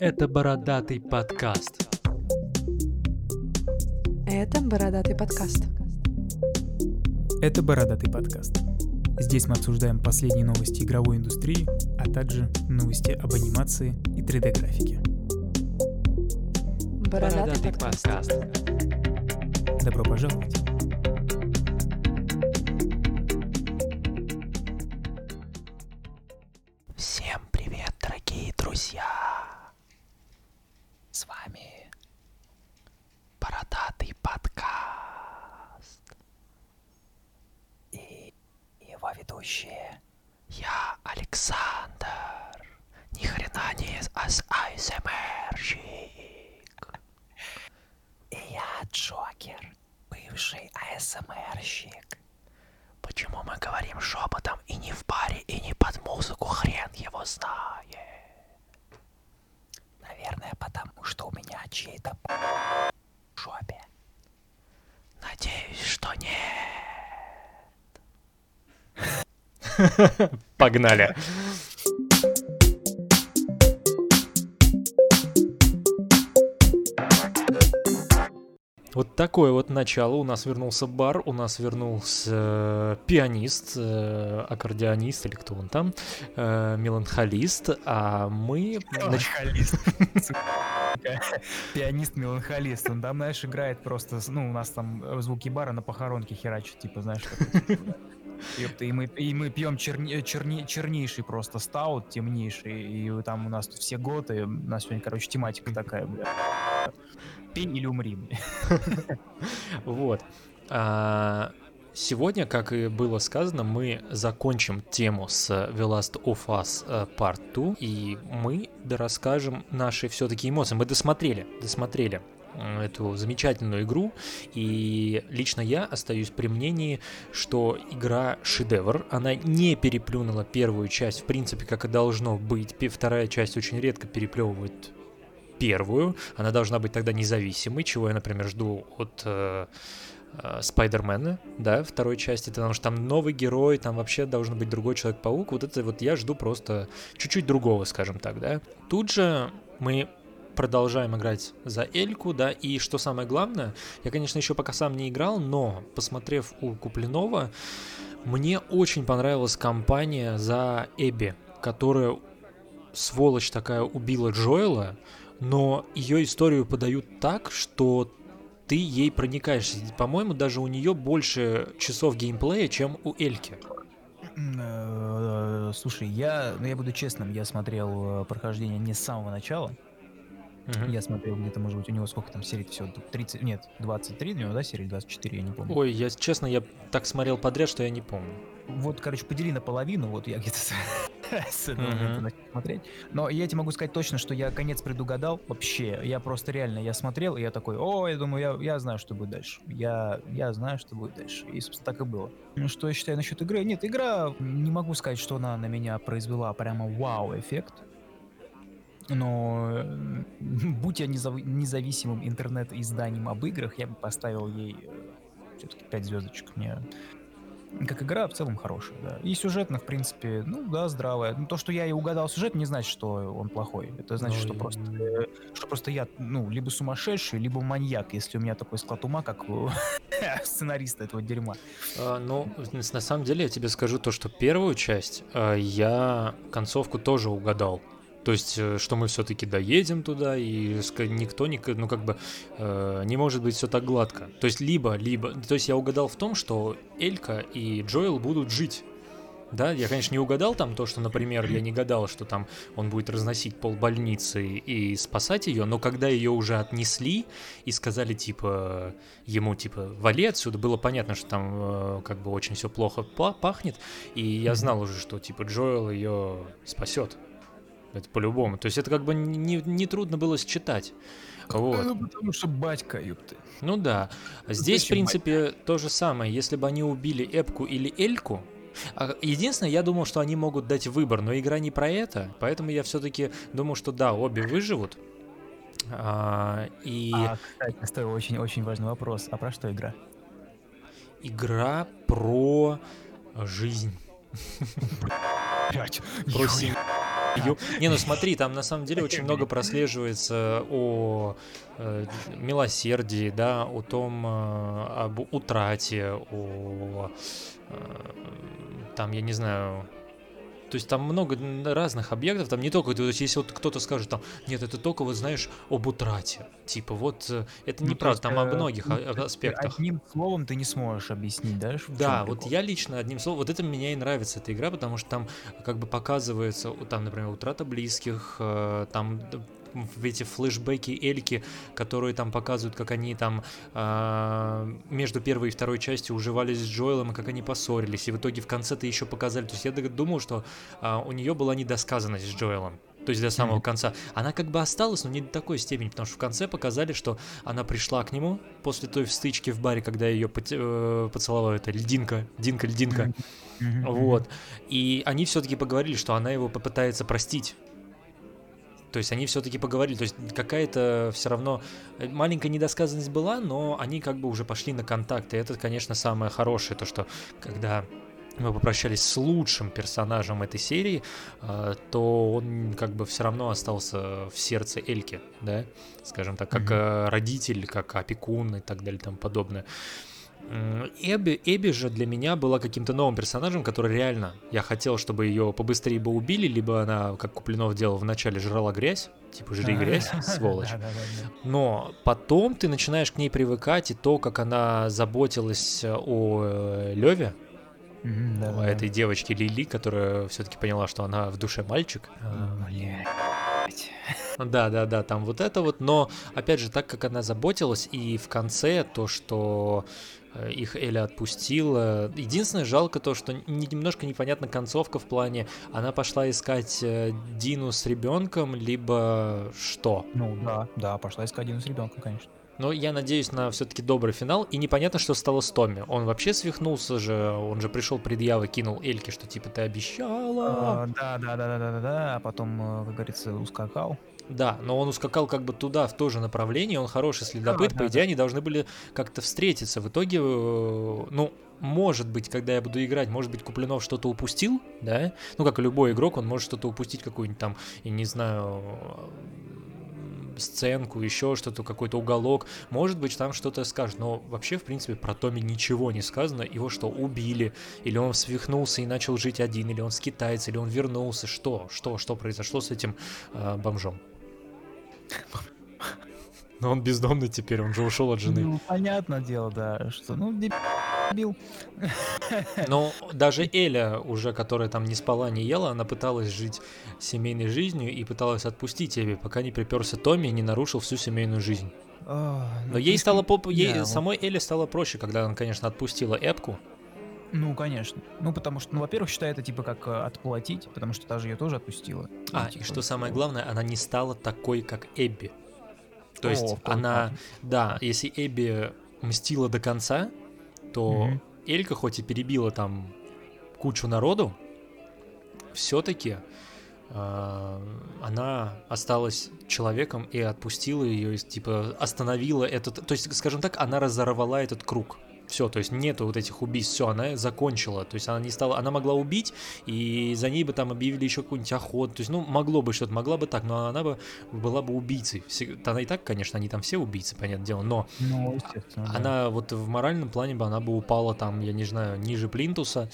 Это бородатый подкаст. Это бородатый подкаст. Это «Бородатый подкаст». Здесь мы обсуждаем последние новости игровой индустрии, а также новости об анимации и 3D-графике. Бородатый, подкаст. Добро пожаловать! Погнали. Вот такое вот начало. У нас вернулся бар, у нас вернулся э, пианист, э, аккордеонист или кто он там, э, меланхолист, а мы... Меланхолист. Пианист-меланхолист. Он там, знаешь, играет просто, ну, у нас там звуки бара на похоронке херачат, типа, знаешь, типа. Ёпта, и мы, и мы пьем черне- черне- чернейший просто стаут, темнейший, и там у нас тут все готы, у нас сегодня, короче, тематика такая, бля. Пень или умри. Вот. А, Сегодня, как и было сказано, мы закончим тему с The Last of Us э, Part 2, и мы расскажем наши все-таки эмоции. Мы досмотрели, досмотрели эту замечательную игру, и лично я остаюсь при мнении, что игра шедевр, она не переплюнула первую часть, в принципе, как и должно быть. Вторая часть очень редко переплевывает первую, она должна быть тогда независимой, чего я, например, жду от э, э, Спайдермена, да, второй части, потому что там новый герой, там вообще должен быть другой Человек-паук, вот это вот я жду просто чуть-чуть другого, скажем так, да. Тут же мы продолжаем играть за Эльку, да, и что самое главное, я, конечно, еще пока сам не играл, но, посмотрев у Куплинова, мне очень понравилась компания за Эбби, которая, сволочь такая, убила Джоэла, но ее историю подают так, что ты ей проникаешься. По-моему, даже у нее больше часов геймплея, чем у Эльки. Э, Слушай, я, ну я буду честным, я смотрел э, прохождение не с самого начала. Мгм. Я смотрел где-то, может быть, у него сколько там серий всего? 30, нет, 23 у него, да, серии? 24, я не помню. Ой, я честно, я так смотрел подряд, что я не помню. Вот, короче, подели на половину, вот я где-то с этого момента начал смотреть. Но я тебе могу сказать точно, что я конец предугадал вообще. Я просто реально, я смотрел, и я такой, о, я думаю, я, я знаю, что будет дальше. Я, я знаю, что будет дальше. И, собственно, так и было. Ну, что я считаю насчет игры? Нет, игра, не могу сказать, что она на меня произвела прямо вау-эффект. Но э, будь я незав- независимым интернет-изданием об играх, я бы поставил ей все-таки 5 звездочек. Мне как игра в целом хорошая, да. И сюжетно, в принципе, ну да, здравая. Ну, то, что я и угадал сюжет, не значит, что он плохой. Это значит, Ну что просто, э, что просто я, ну, либо сумасшедший, либо маньяк, если у меня такой склад ума, как у сценариста этого дерьма. А, ну, на самом деле я тебе скажу то, что первую часть а, я концовку тоже угадал. То есть, э, что мы все-таки доедем туда, и никто, не, ну, как бы, э, не может быть все так гладко. То есть, либо, либо, то есть, я угадал в том, что Элька и Джоэл будут жить. Да, я, конечно, не угадал там то, что, например, я не гадал, что там он будет разносить пол больницы и спасать ее, но когда ее уже отнесли и сказали, типа, ему, типа, вали отсюда, было понятно, что там э, как бы очень все плохо па- пахнет, и я знал уже, что, типа, Джоэл ее спасет. Это по-любому. То есть это как бы не, не трудно было считать. Вот. Ну, потому что батька, ёпты. Ну да. А Здесь, в принципе, то же самое. Если бы они убили Эпку или Эльку, а, единственное, я думал, что они могут дать выбор, но игра не про это, поэтому я все-таки думал, что да, обе выживут. А, и А, кстати, стой, очень-очень важный вопрос. А про что игра? игра про жизнь. Про семью. Не, ну смотри, там на самом деле очень много прослеживается о э, милосердии, да, о том, э, об утрате, о э, там, я не знаю, то есть там много разных объектов, там не только, то есть если вот кто-то скажет там, нет, это только вот знаешь об утрате, типа вот э, это Ну, неправда, там э, многих ну, есть аспектах. Одним словом ты не сможешь объяснить, да? Да, вот прикол? я лично одним словом, вот это меня и нравится эта игра, потому что там как бы показывается, там, например, утрата близких, э, там в эти флешбеки Эльки, которые там показывают, как они там э, между первой и второй частью уживались с Джоэлом, и как они поссорились, и в итоге в конце-то еще показали, то есть я думал, что а, у нее была недосказанность с Джоэлом, то есть до самого Мгм. конца. Она как бы осталась, но не до такой степени, потому что в конце показали, что она пришла к нему после той стычки в баре, когда ее поцеловала эта льдинка, Динка, льдинка. Мгм, мгм. Вот. И они все-таки поговорили, что она его попытается простить. То есть они все-таки поговорили, то есть какая-то все равно э, маленькая недосказанность была, но они как бы уже пошли на контакт. И это, конечно, самое хорошее, то что когда мы попрощались с лучшим персонажем этой серии, э, то он как бы все равно остался в сердце Эльки, да, скажем так, как э, родитель, как опекун и так далее и тому подобное. Эбби, Эбби же для меня была каким-то новым персонажем, который реально, я хотел, чтобы ее побыстрее бы убили, либо она, как Куплинов делал в начале, жрала грязь, типа жри грязь, сволочь. Но потом ты начинаешь к ней привыкать, и то, как она заботилась о Леве, О да-да-да. этой девочке Лили, которая все-таки поняла, что она в душе мальчик. Блядь. Да, да, да, там вот это вот, но опять же, так как она заботилась, и в конце то, что э, их Эля отпустила. Единственное, жалко то, что не- немножко непонятна концовка в плане, она пошла искать э, Дину с ребенком, либо что. Ну да, да, пошла искать Дину с ребенком, конечно. Но я надеюсь на все-таки добрый финал, и непонятно, что стало с Томми. Он вообще свихнулся же, он же пришел предъявы, кинул Эльке, что типа ты обещала. А, Да, да, да, да, да, да, да, а потом, э, как говорится, ускакал. Да, но он ускакал как бы туда, в то же направление, он хороший следопыт, Да, по да, идее они должны были как-то встретиться. В итоге, э, ну, может быть, когда я буду играть, может быть, Куплинов что-то упустил, да? Ну, как и любой игрок, он может что-то упустить, какую-нибудь там, я не знаю, сценку, еще что-то, какой-то уголок. Может быть, там что-то скажет, но вообще, в принципе, про Томми ничего не сказано. Его что, убили? Или он свихнулся и начал жить один? Или он скитается? Или он вернулся? Что? Что? Что произошло с этим э, бомжом? Но он бездомный теперь, он же ушел от жены. Ну, понятное дело, да, что, ну, дебил. Но даже Эля, уже которая там не спала, не ела, она пыталась жить семейной жизнью и пыталась отпустить тебе, пока не приперся Томми и не нарушил всю семейную жизнь. А, ну, Но ей стало поп... ей Да, вот. самой Эле стало проще, когда она, конечно, отпустила Эпку. Ну, конечно. Ну, потому что, ну, во-первых, считай это типа как э, отплатить, потому что та же ее тоже отпустила. А, Ну, и типа, что самое вот. главное, она не стала такой, как Эбби. То есть она, да, если Эбби мстила до конца, то Мгм. Элька хоть и перебила там кучу народу, все-таки она осталась человеком и отпустила ее, и, типа остановила этот, то есть, скажем так, она разорвала этот круг. Все, то есть нету вот этих убийств, все, она закончила. То есть она не стала, она могла убить, и за ней бы там объявили еще какую-нибудь охоту. То есть, ну, могло бы что-то, могла бы так, но она бы была бы убийцей. Она и так, конечно, они там все убийцы, понятное дело, но Ну, естественно. да. она вот в моральном плане бы она бы упала там, я не знаю, ниже плинтуса,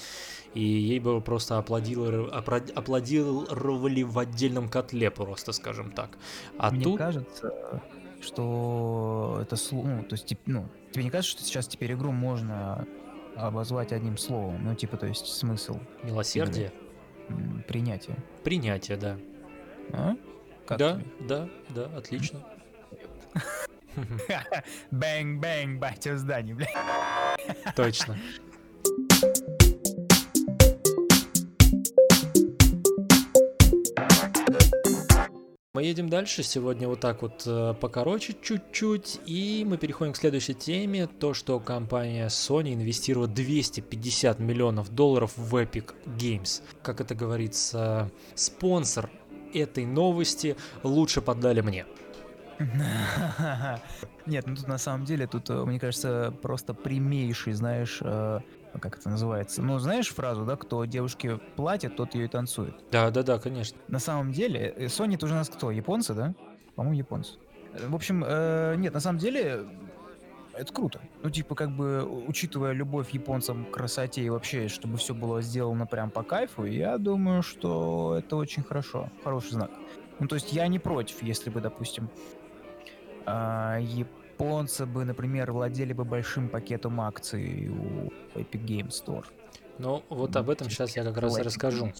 и ей бы просто аплодировали, аплодировали в отдельном котле просто, скажем так. А Мне тут... кажется, что это слово, ну, то есть, тип- ну, тебе не кажется, что сейчас теперь игру можно обозвать одним словом? Ну, типа, то есть, смысл Милосердие, м, принятия. принятие, да. А? Как да, тебе? да, да, отлично. Bang-bang, батя в здании, бля. Точно. Мы едем дальше. Сегодня вот так вот э, покороче чуть-чуть. И мы переходим к следующей теме. То, что компания Sony инвестировала 250 миллионов долларов в Epic Games. Как это говорится, спонсор этой новости лучше поддали мне. Нет, ну тут на самом деле, тут, э, мне кажется, просто прямейший, знаешь, э, как это называется. Ну, знаешь фразу, да, кто девушке платит, тот ее и танцует. Да, да, да, конечно. На самом деле, э, Sony это уже у нас кто? Японцы, да? По-моему, японцы. Э, В общем, э, нет, на самом деле, это круто. Ну, типа, как бы, учитывая любовь японцам к красоте и вообще, чтобы все было сделано прям по кайфу, я думаю, что это очень хорошо, хороший знак. Ну, то есть я не против, если бы, допустим, а, японцы бы, например, владели бы большим пакетом акций у Epic Game Store. Ну, вот об этом типа, сейчас я как раз и расскажу.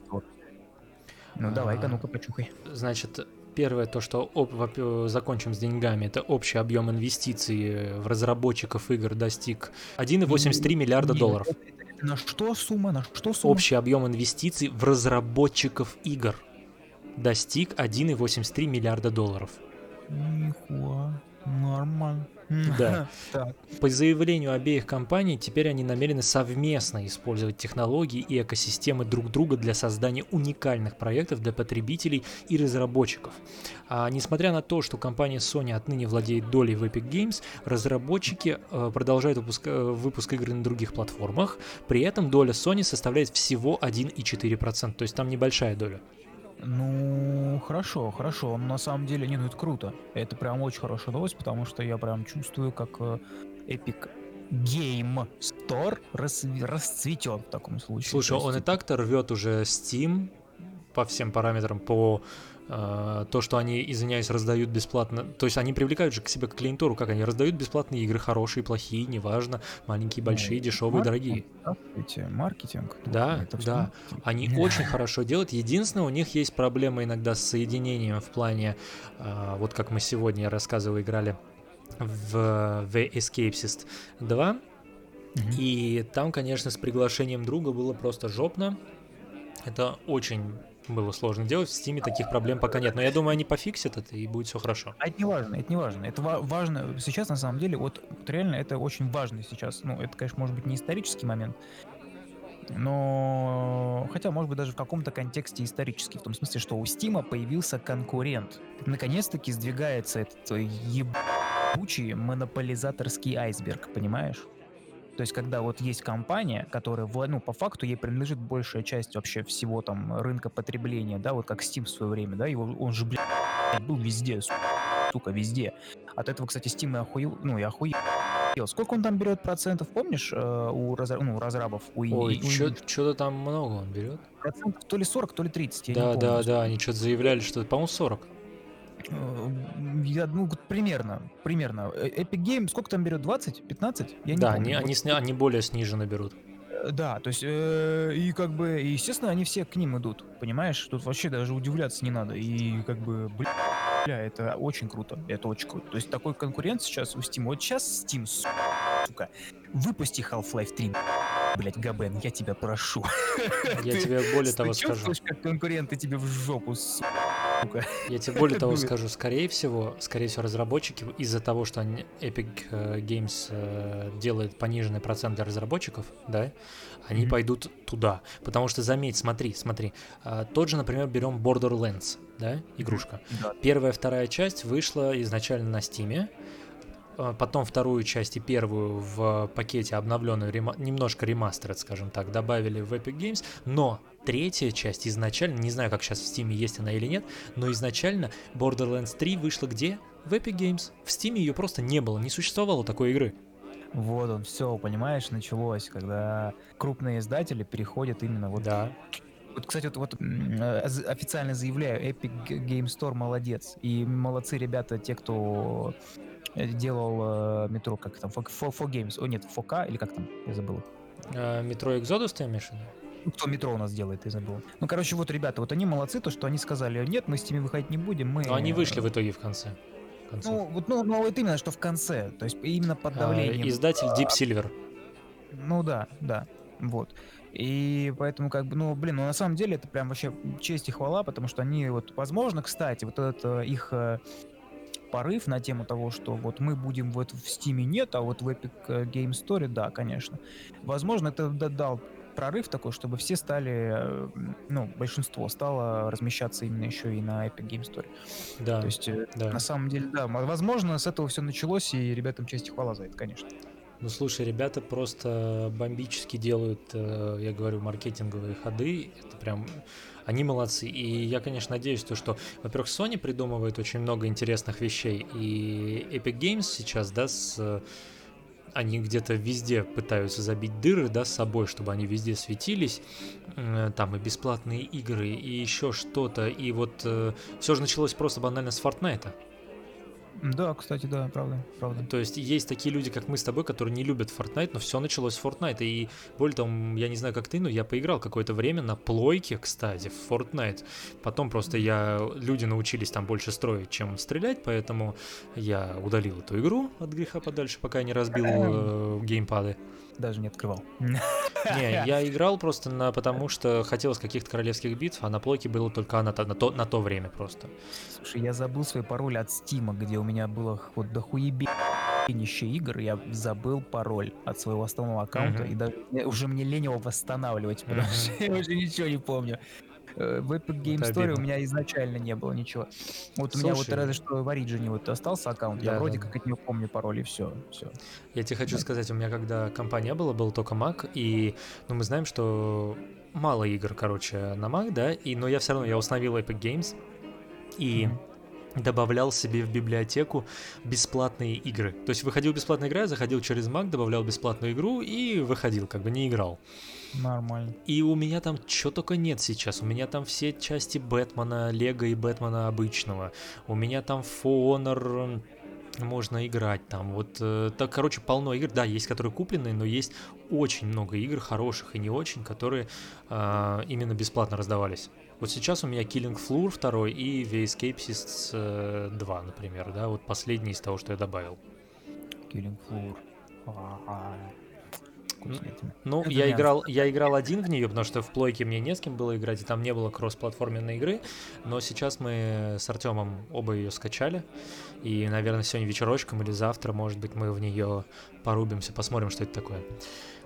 Ну, давай-ка, А, ну-ка, почухай. Значит, первое то, что об- во- закончим с деньгами, это общий объем инвестиций в разработчиков игр достиг 1,83 миллиарда долларов. На что сумма? На что сумма? Общий объем инвестиций в разработчиков игр достиг 1,83 миллиарда долларов. Нихуя. Нормально. Да. По заявлению обеих компаний, теперь они намерены совместно использовать технологии и экосистемы друг друга для создания уникальных проектов для потребителей и разработчиков. А несмотря на то, что компания Sony отныне владеет долей в Epic Games, разработчики э, продолжают выпуск, э, выпуск игр на других платформах. При этом доля Sony составляет всего 1,4%, то есть там небольшая доля. Ну, хорошо, хорошо. Но на самом деле, не, ну это круто. Это прям очень хорошая новость, потому что я прям чувствую, как э, Epic Game Store расцве- расцветет в таком случае. Слушай, он и так-то рвет уже Steam по всем параметрам, по то, что они, извиняюсь, раздают бесплатно. То есть они привлекают же к себе к клиентуру, как они раздают бесплатные игры, хорошие, плохие, неважно, маленькие, ну, большие, дешевые, дорогие. здравствуйте, Маркетинг. Да, Это да. маркетинг. Они очень хорошо делают. Единственное, у них есть проблемы иногда с соединением в плане, э, вот как мы сегодня, я рассказывал, играли в The Escapist 2, Мгм. и там, конечно, с приглашением друга было просто жопно. Это очень было сложно делать. В Стиме таких проблем пока нет. Но я думаю, они пофиксят это, и будет все хорошо. А это не важно, это не важно. Это ва- важно сейчас, на самом деле, вот, вот реально это очень важно сейчас. Ну, это, конечно, может быть не исторический момент, но хотя, может быть, даже в каком-то контексте исторический, в том смысле, что у Стима появился конкурент. Наконец-таки сдвигается этот ебучий монополизаторский айсберг, понимаешь? То есть, когда вот есть компания, которая, ну, по факту ей принадлежит большая часть вообще всего там рынка потребления, да, вот как Steam в свое время, да, его, он же, блядь, был везде, су- сука, везде. От этого, кстати, Steam и охуел, ну, и охуел. Сколько он там берет процентов, помнишь, э, у, разра- ну, разрабов? У, Ой, у что-то там много он берет. Процентов то ли 40, то ли 30, я не Да, помню. да, да, они что-то заявляли, что, по-моему, 40. Э, Я, ну, примерно, примерно. Э, Epic Game сколько там берет? 20? 15? Я не Да, помню. они, они, сня- они более сниженно берут. Э, Да, то есть, э, и как бы, естественно, они все к ним идут, понимаешь? Тут вообще даже удивляться не надо. И как бы, бля, это очень круто, это очень круто. То есть такой конкурент сейчас у Steam. Вот сейчас Steam, сука, выпусти Half-Life 3, блять, Габен, я тебя прошу. Я тебе более того скажу. как конкуренты тебе в жопу, сука? Я тебе более того скажу, скорее всего, скорее всего, разработчики из-за того, что они, Epic э, Games э, делает пониженный процент для разработчиков, да, они Мгм. пойдут туда. Потому что, заметь, смотри, смотри, а, тот же, например, берем Borderlands, да, игрушка. Да. Первая, вторая часть вышла изначально на Стиме, потом вторую часть и первую в пакете обновленную, рема- немножко ремастеред, скажем так, добавили в Epic Games, но третья часть изначально, не знаю, как сейчас в Steam есть она или нет, но изначально Borderlands 3 вышла где? В Epic Games. В Steam ее просто не было, не существовало такой игры. Вот он, все, понимаешь, началось, когда крупные издатели переходят именно вот Да. Вот, кстати, вот, вот э, официально заявляю, Epic Game Store молодец. И молодцы ребята, те, кто э, делал э, метро, как там, 4 Games, о нет, 4K, или как там, я забыл. А, Metro Exodus ты имеешь в виду? Ну, Кто метро у нас делает, я забыл. Ну, короче, вот ребята, вот они молодцы, то, что они сказали, нет, мы с ними выходить не будем, мы... Но они вышли в итоге в конце. концов. Ну, вот, ну, ну, вот именно, что в конце, то есть именно под А, давлением. издатель Deep Silver. Ну да, да, вот. И поэтому, как бы, ну, блин, ну на самом деле это прям вообще честь и хвала, потому что они вот, возможно, кстати, вот этот э, их э, порыв на тему того, что вот мы будем вот в Стиме нет, а вот в Epic э, Game Store, да, конечно. Возможно, это дал прорыв такой, чтобы все стали, ну, большинство стало размещаться именно еще и на Epic Game Store. Да, То есть, да. на самом деле, да, возможно, с этого все началось, и ребятам честь и хвала за это, конечно. Ну, слушай, ребята просто бомбически делают, э, я говорю, маркетинговые ходы. Это прям... Они молодцы. И я, конечно, надеюсь, то, что, во-первых, Sony придумывает очень много интересных вещей. И Epic Games сейчас, да, с они где-то везде пытаются забить дыры, да, с собой, чтобы они везде светились, там и бесплатные игры, и еще что-то, и вот э, все же началось просто банально с Fortnite. Да, кстати, да, правда, правда. То есть есть такие люди, как мы с тобой, которые не любят Fortnite, но все началось с Fortnite. И более того, я не знаю, как ты, но я поиграл какое-то время на плойке, кстати, в Fortnite. Потом просто я... Люди научились там больше строить, чем стрелять, поэтому я удалил эту игру от греха подальше, пока я не разбил э, геймпады. Даже не открывал. Не, я играл просто на, потому что хотелось каких-то королевских битв, а на плойке было только она на то, на то время просто. Слушай, я забыл свой пароль от Стима, где у меня было вот дохуебенище игр, я забыл пароль от своего основного аккаунта, Мгм. и даже уже мне лень его восстанавливать, потому Мгм. что я уже ничего не помню. Э, В Epic Game Это Store у обидно. меня изначально не было ничего. Вот у меня вот Слушай. разве что в Origin вот остался аккаунт, я Да, вроде да, как от него помню пароль, и все, все. Я тебе хочу сказать, у меня когда компания была, был только Mac, и ну, мы знаем, что мало игр, короче, на Mac, да, и, но я все равно, я установил Epic Games и добавлял себе в библиотеку бесплатные игры. То есть выходил бесплатная игра, я заходил через Mac, добавлял бесплатную игру и выходил, как бы не играл. Нормально. И у меня там что только нет сейчас. У меня там все части Бэтмена, Лего и Бэтмена обычного. У меня там For Honor можно играть там. Вот, э, так, короче, полно игр. Да, есть которые купленные, но есть очень много игр, хороших и не очень, которые а, именно бесплатно раздавались. Вот сейчас у меня Killing Floor 2 и The Escapists э, 2, например, да, вот последний из того, что я добавил. Killing Floor. Этим? Ну, Это я играл, я играл один в нее, потому что в плойке мне не с кем было играть, и там не было кросс-платформенной игры. Но сейчас мы с Артемом оба ее скачали. И, наверное, сегодня вечерочком или завтра, может быть, мы в нее порубимся, посмотрим, что это такое.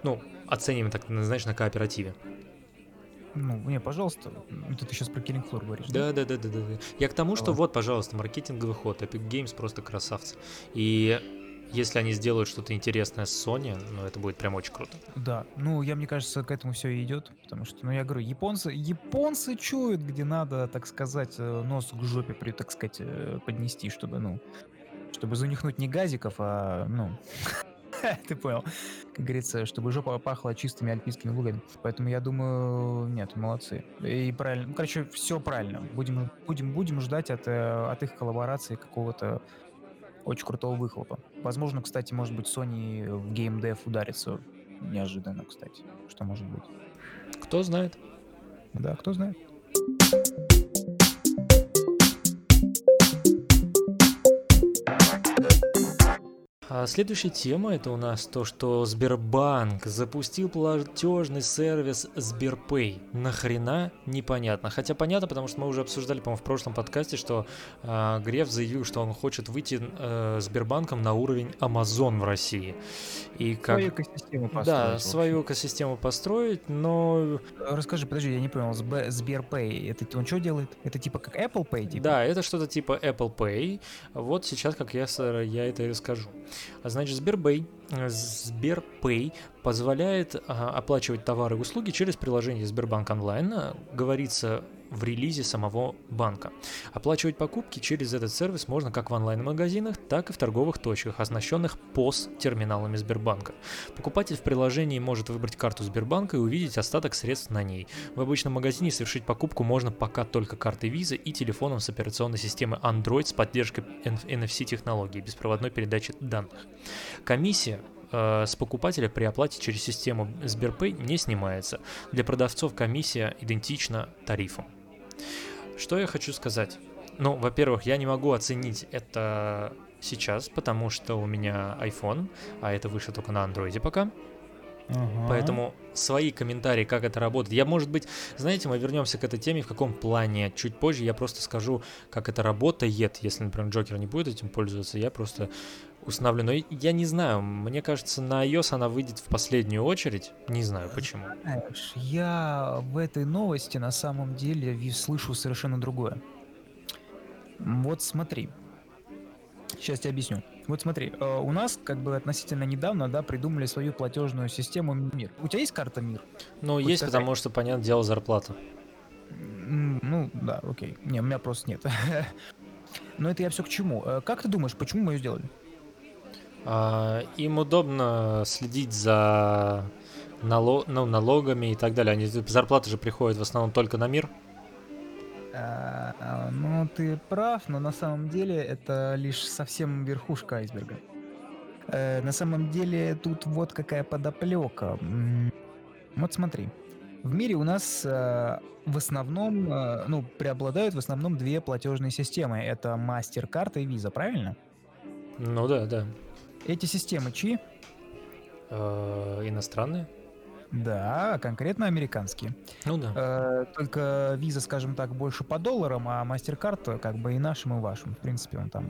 Ну, оценим так, знаешь, на кооперативе. Ну, не, пожалуйста. Это ты сейчас про Killing Floor говоришь, Да, да, да, да, да. да. Я к тому, что Давай. вот, пожалуйста, маркетинговый ход. Epic Games просто красавцы. И если они сделают что-то интересное с Sony, ну, это будет прям очень круто. Да, ну, я, мне кажется, к этому все и идет, потому что, ну, я говорю, японцы, японцы чуют, где надо, так сказать, э, нос к жопе, при, так сказать, э, поднести, чтобы, ну, чтобы занюхнуть не газиков, а, ну, ты понял, как говорится, чтобы жопа пахла чистыми альпийскими лугами. Поэтому я думаю, нет, молодцы. И правильно, ну, короче, все правильно. Будем, будем, будем ждать от, э, от их коллаборации какого-то очень крутого выхлопа. Возможно, кстати, может быть, Sony в геймдев ударится неожиданно, кстати. Что может быть? Кто знает? Да, кто знает. А следующая тема это у нас то, что Сбербанк запустил платежный сервис Сберпэй. Нахрена непонятно. Хотя понятно, потому что мы уже обсуждали, по-моему, в прошлом подкасте, что а, Греф заявил, что он хочет выйти э, Сбербанком на уровень Amazon в России. И как... Свою экосистему построить. Да, свою экосистему построить, но Э, Расскажи, подожди, я не понял, Сб- Сберпэй, это он что делает? Это типа как Apple Pay? Типа? Да, это что-то типа Apple Pay. Вот сейчас, как я, я это и расскажу. А Значит, Сбербэй, э, Сберпэй позволяет а, оплачивать товары и услуги через приложение Сбербанк онлайн, а, говорится в релизе самого банка. Оплачивать покупки через этот сервис можно как в онлайн-магазинах, так и в торговых точках, оснащенных POS-терминалами Сбербанка. Покупатель в приложении может выбрать карту Сбербанка и увидеть остаток средств на ней. В обычном магазине совершить покупку можно пока только картой Visa и телефоном с операционной системой Android с поддержкой NFC-технологии, беспроводной передачи данных. Комиссия э, с покупателя при оплате через систему Сберпэй не снимается. Для продавцов комиссия идентична тарифу. Что я хочу сказать? Ну, во-первых, я не могу оценить это сейчас, потому что у меня iPhone, а это выше только на андроиде пока. Ага. Поэтому свои комментарии, как это работает. Я, может быть, знаете, мы вернемся к этой теме в каком плане. Чуть позже я просто скажу, как это работает. Если, например, Джокер не будет этим пользоваться, я просто установлю. Но я не знаю, мне кажется, на iOS она выйдет в последнюю очередь. Не знаю почему. Знаешь, я в этой новости на самом деле слышу совершенно другое. Вот смотри. Сейчас тебе объясню. Вот смотри, э, у нас как бы относительно недавно, да, придумали свою платежную систему МИР. У тебя есть карта МИР? Ну, Вот есть, какая? потому что, понятное дело, зарплата. Ну, да, окей. Не, у меня просто нет. Но это я все к чему. Э, Как ты думаешь, почему мы ее сделали? А, им удобно следить за нало- ну, налогами и так далее. Они зарплаты же приходят в основном только на мир. А, а, Ну, ты прав, но на самом деле это лишь совсем верхушка айсберга. Э, На самом деле тут вот какая подоплека. Вот смотри. В мире у нас э, в основном, э, ну, преобладают в основном две платежные системы. Это MasterCard и Visa, правильно? Ну да, да. Эти системы чьи? Э, иностранные? Да, конкретно американские. Ну да. Э, Только виза, скажем так, больше по долларам, а MasterCard как бы и нашим, и вашим. В принципе, он там...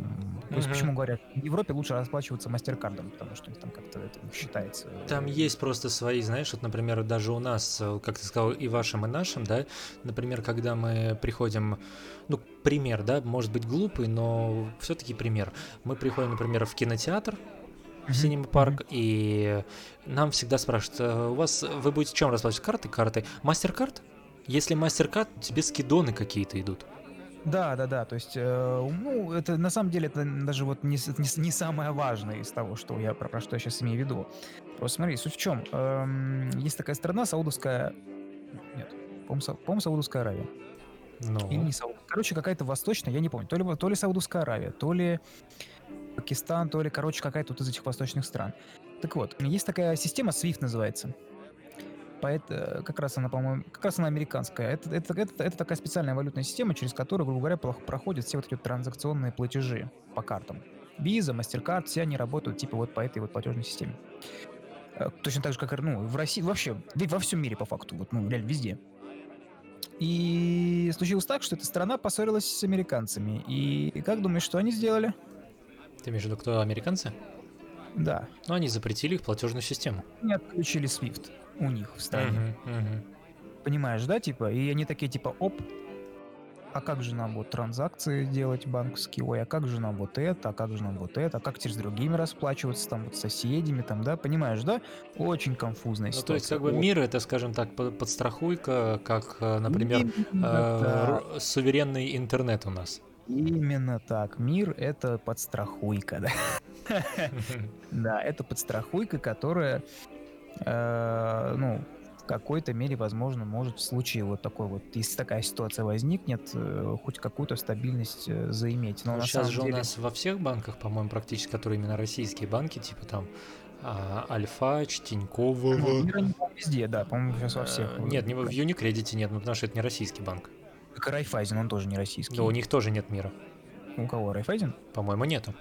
То есть почему говорят, в Европе лучше расплачиваться MasterCard, потому что там как-то это считается... Там э, есть просто свои, знаешь, вот, например, даже у нас, как ты сказал, и вашим, и нашим, да, например, когда мы приходим, ну, пример, да, может быть глупый, но все-таки пример. Мы приходим, например, в кинотеатр, в Cinema Парк, и нам всегда спрашивают, «Э, у вас, вы будете чем расплачиваться? Картой? Картой? Мастер-карт? Если мастер-карт, тебе скидоны какие-то идут. Да, да, да. То есть, э, ну, это на самом деле это даже вот не, не, не самое важное из того, что я про, про что я сейчас имею в виду. Просто смотри, суть в чем. есть такая страна, Саудовская... Нет, по-моему, Саудовская Аравия. Ну, Или не Сауд. Короче, какая-то восточная, я не помню. То ли, то ли Саудовская Аравия, то ли Пакистан, то ли, короче, какая-то вот из этих восточных стран. Так вот, есть такая система SWIFT называется. Поэт- как раз она, по-моему, как раз она американская. Это, это, это, это такая специальная валютная система, через которую, грубо говоря, проходят все вот эти транзакционные платежи по картам. Visa, MasterCard, все они работают типа вот по этой вот платежной системе. Э, Точно так же, как и, ну, в России, вообще, да и во всем мире по факту, вот, ну, реально везде. И случилось так, что эта страна поссорилась с американцами. И как думаешь, что они сделали? Ты имеешь в виду, кто американцы? Да, Ну, они запретили их платежную систему. они отключили SWIFT у них в стране. Мгм, мгм. Понимаешь, да, типа? И они такие, типа, оп, а как же нам вот транзакции делать банковские? Ой, а как же нам вот это? А как же нам вот это? А как через другими расплачиваться? Там вот с соседями, там, да? Понимаешь, да? Очень конфузная Ну, ситуация. то есть, как бы мир это, скажем так, по- подстрахуйка, как, э, например, э, р- суверенный интернет у нас. Именно так. Мир — это подстрахуйка, да? Да, это подстрахуйка, которая, э, ну, в какой-то мере, возможно, может в случае вот такой вот, если такая ситуация возникнет, э, хоть какую-то стабильность э, заиметь. Но Ну, сейчас самом же у нас во всех банках, по-моему, практически, которые именно российские банки, типа там а, Альфач, Тинькова. Ну, везде, да, по-моему, сейчас во всех. Нет, не в в Юникредите нет, ну потому что это не российский банк. Как и Райфайзен, он тоже не российский. Да, у них тоже нет мира. У кого, Райфайзен? По-моему, нету.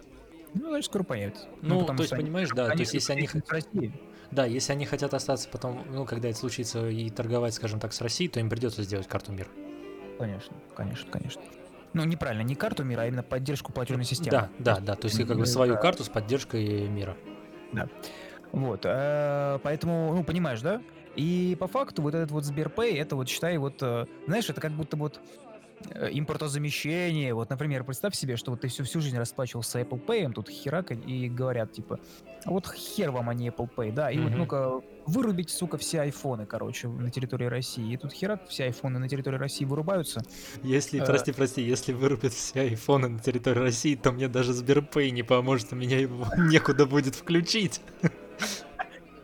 Ну, значит, скоро появится. Ну, потому то есть, что они- понимаешь, да, то есть, если они, России. да, если они хотят остаться потом, ну, когда это случится, и торговать, скажем так, с Россией, то им придется сделать карту мира. Конечно, конечно, конечно. Ну, неправильно, не карту мира, а именно поддержку платежной системы. Да, да, да, то есть как бы Ну, свою да. карту с поддержкой мира. Вот, э, поэтому, ну, понимаешь, да? И по факту вот этот вот Сберпэй, это вот, считай, вот, э, знаешь, это как будто вот э, импортозамещение. Вот, например, представь себе, что вот ты всю, всю жизнь расплачивался Apple Pay, тут херак, и говорят, типа, а вот хер вам, а не Apple Pay, да, и вот, Мгм. ну-ка, вырубить, сука, все айфоны, короче, на территории России. И тут херак, все айфоны на территории России вырубаются. Если, Э. прости, прости, если вырубят все айфоны на территории России, то мне даже Сберпэй не поможет, меня его некуда будет включить.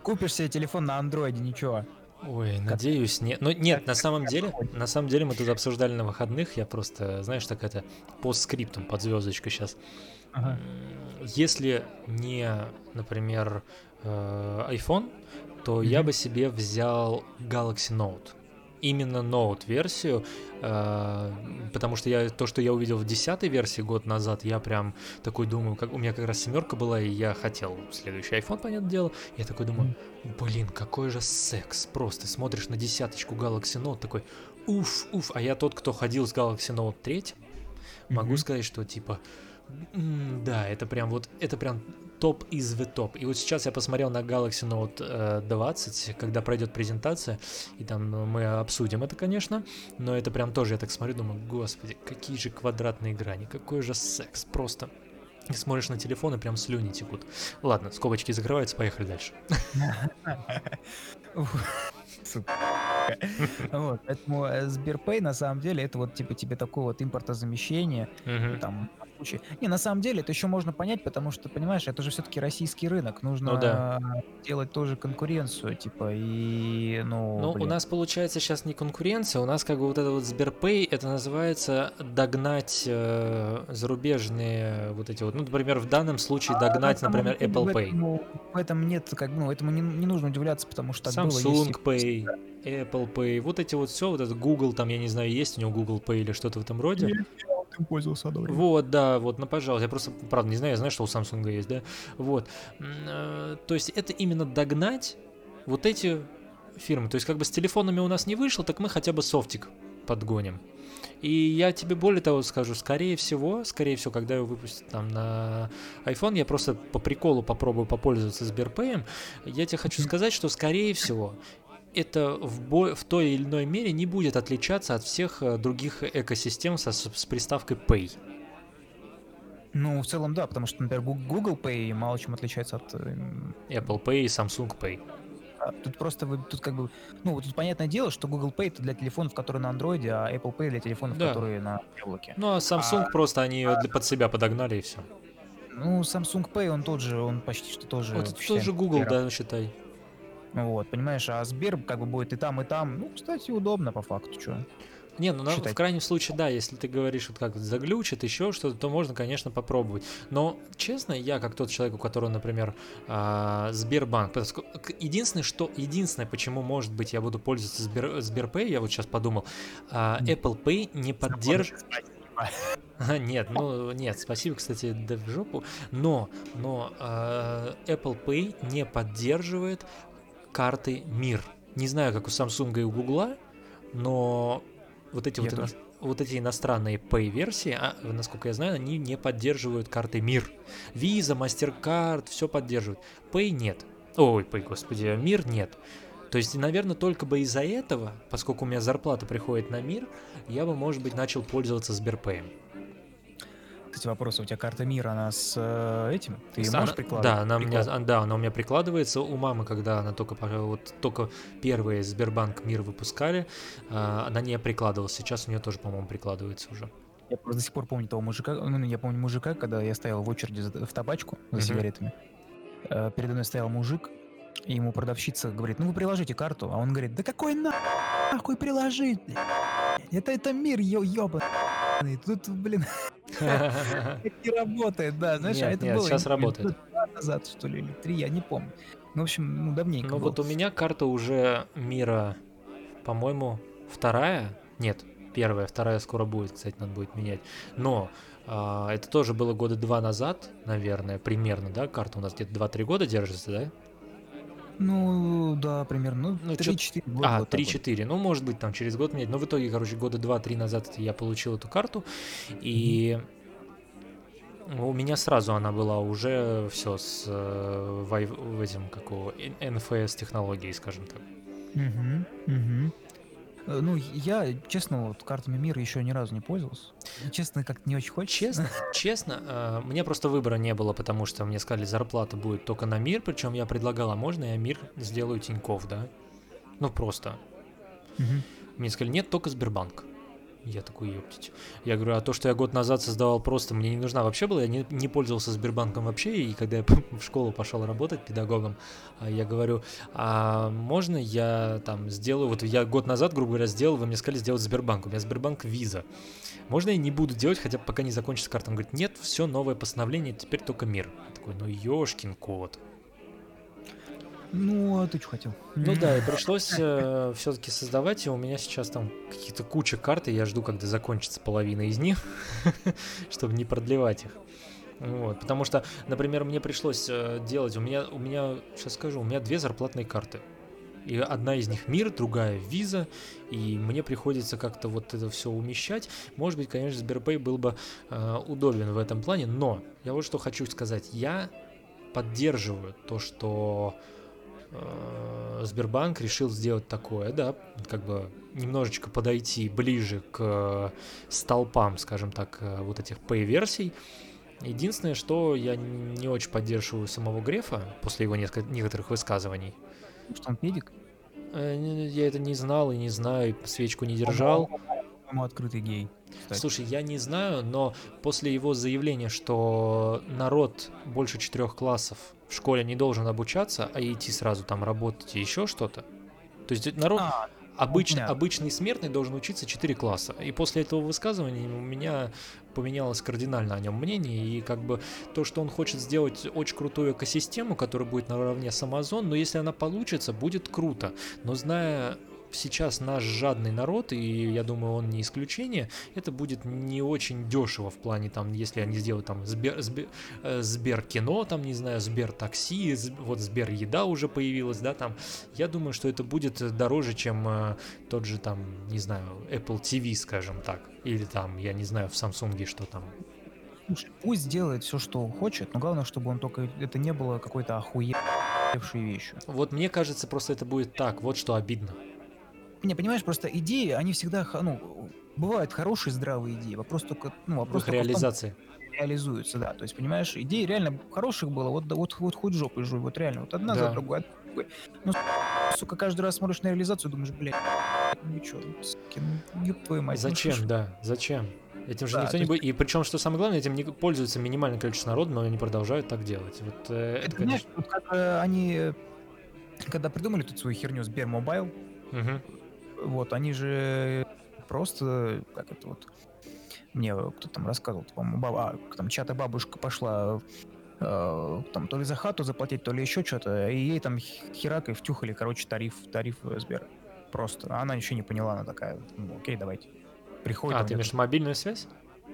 Купишь себе телефон на андроиде, ничего. Ой, надеюсь, нет. Но нет, на самом деле, на самом деле мы тут обсуждали на выходных, я просто, знаешь, так это, по скриптам, под звездочкой сейчас. Ага. Если не, например, э, iPhone, то я Мгм. бы себе взял Galaxy Note. Именно Note версию, э, потому что я то, что я увидел в десятой версии год назад, я прям такой думаю, как у меня как раз семерка была, и я хотел следующий iPhone, понятное дело. Я такой думаю, блин, какой же секс! Просто смотришь на десяточку Galaxy Note, такой, уф, уф. А я тот, кто ходил с Galaxy Note 3, могу Мгм. сказать, что типа, да, это прям вот, это прям топ из the топ. И вот сейчас я посмотрел на Galaxy Note э, 20, когда пройдет презентация, и там ну, мы обсудим это, конечно, но это прям тоже, я так смотрю, думаю, господи, какие же квадратные грани, какой же секс, просто И смотришь на телефон, и прям слюни текут. Ладно, скобочки закрываются, поехали дальше. Вот, поэтому э, Сберпэй на самом деле это вот типа тебе такое вот импортозамещение, там случае. Не, на самом деле это еще можно понять, потому что, понимаешь, это же все-таки российский рынок, нужно Ну да. делать тоже конкуренцию, типа, и, ну, Ну, у нас получается сейчас не конкуренция, у нас как бы вот это вот Сберпэй, это называется догнать э, зарубежные вот эти вот, ну, например, в данном случае А на догнать, самом например, Apple в Pay. в этом нет, как бы, ну, этому не, не нужно удивляться, потому что так было. Samsung если- Pay, Apple Pay, вот эти вот все, вот это Google, там, я не знаю, есть у него Google Pay или что-то в этом роде. Я им пользовался одно время. Вот, да, вот, ну, пожалуйста, я просто, правда, не знаю, я знаю, что у Samsung есть, да, вот. Э, То есть это именно догнать вот эти фирмы. То есть как бы с телефонами у нас не вышло, так мы хотя бы софтик подгоним. И я тебе более того скажу, скорее всего, скорее всего, когда его выпустят там на iPhone, я просто по приколу попробую попользоваться Сберпэем, я тебе хочу сказать, что скорее всего это в, бо- в той или иной мере не будет отличаться от всех э, других экосистем со- с, приставкой Pay. Ну, в целом, да, потому что, например, Google Pay мало чем отличается от... эм, Apple Pay и Samsung Pay. а, Тут просто вы, тут как бы, ну, вот тут понятное дело, что Google Pay это для телефонов, которые на андроиде, а Apple Pay для телефонов, Да. которые на яблоке. Ну а Samsung просто они для- под себя подогнали и все. Ну, Samsung Pay, он тот же, он почти что тоже... Вот это считай, тот же Google, да, считай. Вот, понимаешь, а Сбер как бы будет и там, и там. Ну, кстати, удобно по факту, что. Не, ну на- в крайнем случае, да, если ты говоришь, вот как заглючит, еще что-то, то можно, конечно, попробовать. Но, честно, я, как тот человек, у которого, например, а, Сбербанк, единственное, что, единственное, почему, может быть, я буду пользоваться Сбер, Сберпэй, я вот сейчас подумал, а. Apple Pay не поддерживает... Нет, ну нет, спасибо, кстати, да в жопу. Но, но э, Apple Pay не поддерживает карты МИР. Не знаю, как у Samsung и у Google, но вот эти Я вот, ино- вот эти иностранные Pay-версии, а, насколько я знаю, они не поддерживают карты МИР. Visa, MasterCard, все поддерживают. Pay нет. Ой, Pay, господи, МИР нет. То есть, наверное, только бы из-за этого, поскольку у меня зарплата приходит на МИР, я бы, может быть, начал пользоваться Сберпэем. Кстати, вопрос, у тебя карта мира, она с э, этим? Ты Она- можешь прикладывать? Да, она у меня, да, она у меня прикладывается. У мамы, когда она только, вот, только первые Сбербанк Мир выпускали, а, она не прикладывалась. Сейчас у нее тоже, по-моему, прикладывается уже. Я просто до сих пор помню того мужика, ну, я помню мужика, когда я стоял в очереди в табачку за Мгм. сигаретами. Э, Передо мной стоял мужик, и ему продавщица говорит, ну вы приложите карту, а он говорит, да какой на- нахуй приложить? Это, это мир, ё ёбаный. Тут, блин, не работает, да. Знаешь, а это было лет работает. два назад, что ли, или три, я не помню. Ну, в общем, ну, давненько Ну вот у меня карта уже Мира, по-моему, вторая. Нет, первая, вторая скоро будет, кстати, надо будет менять. Но а, это тоже было года два назад, наверное, примерно, да? Карта у нас где-то 2-3 года держится, да? Ну, да, примерно. Ну, Ну, чё- 3-4 года. А, вот так вот. 3-4. Ну, может быть, там через год менять. Но в итоге, короче, года 2-3 назад я получил эту карту. И у меня сразу она была уже все с э, вай- в этим, какого, НФС технологией, скажем так. Мгм, мгм. Э, Ну, я, честно, вот картами мира еще ни разу не пользовался. Честно, как-то не очень хочется. Честно, честно, э, мне просто выбора не было, потому что мне сказали, зарплата будет только на мир, причем я предлагал, а можно я мир сделаю Тиньков, да? Ну, просто. Мне сказали, нет, только Сбербанк. Я такой, ептить. Я говорю, а то, что я год назад создавал просто, мне не нужна вообще была, я не, не пользовался Сбербанком вообще, и когда я в школу пошел работать педагогом, а, я говорю, а можно я там сделаю, вот я год назад, грубо говоря, сделал, вы мне сказали сделать Сбербанк, у меня Сбербанк Виза. Можно я не буду делать, хотя пока не закончится карта? Он говорит, нет, все, новое постановление, теперь только мир. Я такой, ну ёшкин кот. Ну, а ты что хотел? Ну да, и пришлось все-таки создавать, и у меня сейчас там какие-то куча карт, и я жду, когда закончится половина из них, чтобы не продлевать их. Вот, потому что, например, мне пришлось э, делать, у меня, у меня, сейчас скажу, у меня две зарплатные карты. И одна из них мир, другая виза, и мне приходится как-то вот это все умещать. Может быть, конечно, Сберпэй был бы э, удобен в этом плане, но я вот что хочу сказать. Я поддерживаю то, что э, Сбербанк решил сделать такое, да, как бы немножечко подойти ближе к столпам, скажем так, э, вот этих Pay-версий, Единственное, что я не очень поддерживаю самого Грефа после его несколько- некоторых высказываний. Что он медик? Э, Я это не знал и не знаю, свечку не держал. По-моему, открытый гей. кстати. Слушай, я не знаю, но после его заявления, что народ больше четырех классов в школе не должен обучаться, а идти сразу там работать и еще что-то. То есть народ, А, обычно, обычный смертный должен учиться 4 класса. И после этого высказывания у меня поменялось кардинально о нем мнение. И как бы то, что он хочет сделать очень крутую экосистему, которая будет наравне с Amazon, но если она получится, будет круто. Но зная сейчас наш жадный народ, и я думаю, он не исключение, это будет не очень дешево в плане, там, если они сделают там Сбер, Сбер, э, Сберкино, там, не знаю, Сбер такси, вот Сбер еда уже появилась, да, там, я думаю, что это будет дороже, чем э, тот же там, не знаю, Apple TV, скажем так, или там, я не знаю, в Samsung что там. Слушай, пусть делает все, что хочет, но главное, чтобы он только это не было какой-то охуевшей вещью. Вот мне кажется, просто это будет так, вот что обидно. Не, понимаешь, просто идеи, они всегда, ну, бывают хорошие, здравые идеи. Вопрос только, ну, В вопрос их только в том, реализации. реализуются, да. То есть, понимаешь, идей реально хороших было, вот, да, вот, вот хоть жопой жуй, вот реально, вот одна Да. за другой, одна за другой. Ну, с- сука, каждый раз смотришь на реализацию, думаешь, блядь, ну чё, суки, ну, ёб твою мать. ну, Зачем, слушай, да, зачем? Этим же Да, никто то не будет. И причем, что самое главное, этим не пользуется минимальное количество народа, но они продолжают так делать. Вот э, это, Это, конечно. знаешь, вот как э, они, когда придумали тут свою херню Сбермобайл, Мгм. Вот, они же просто, как это вот, мне кто там рассказывал, по-моему, баба, а, там чья-то бабушка пошла э, там то ли за хату заплатить, то ли еще что-то, и ей там херакой втюхали, короче, тариф, тариф Сбера. Просто. А она ничего не поняла, она такая, ну, окей, давайте. Приходит, А, ты имеешь мобильную связь?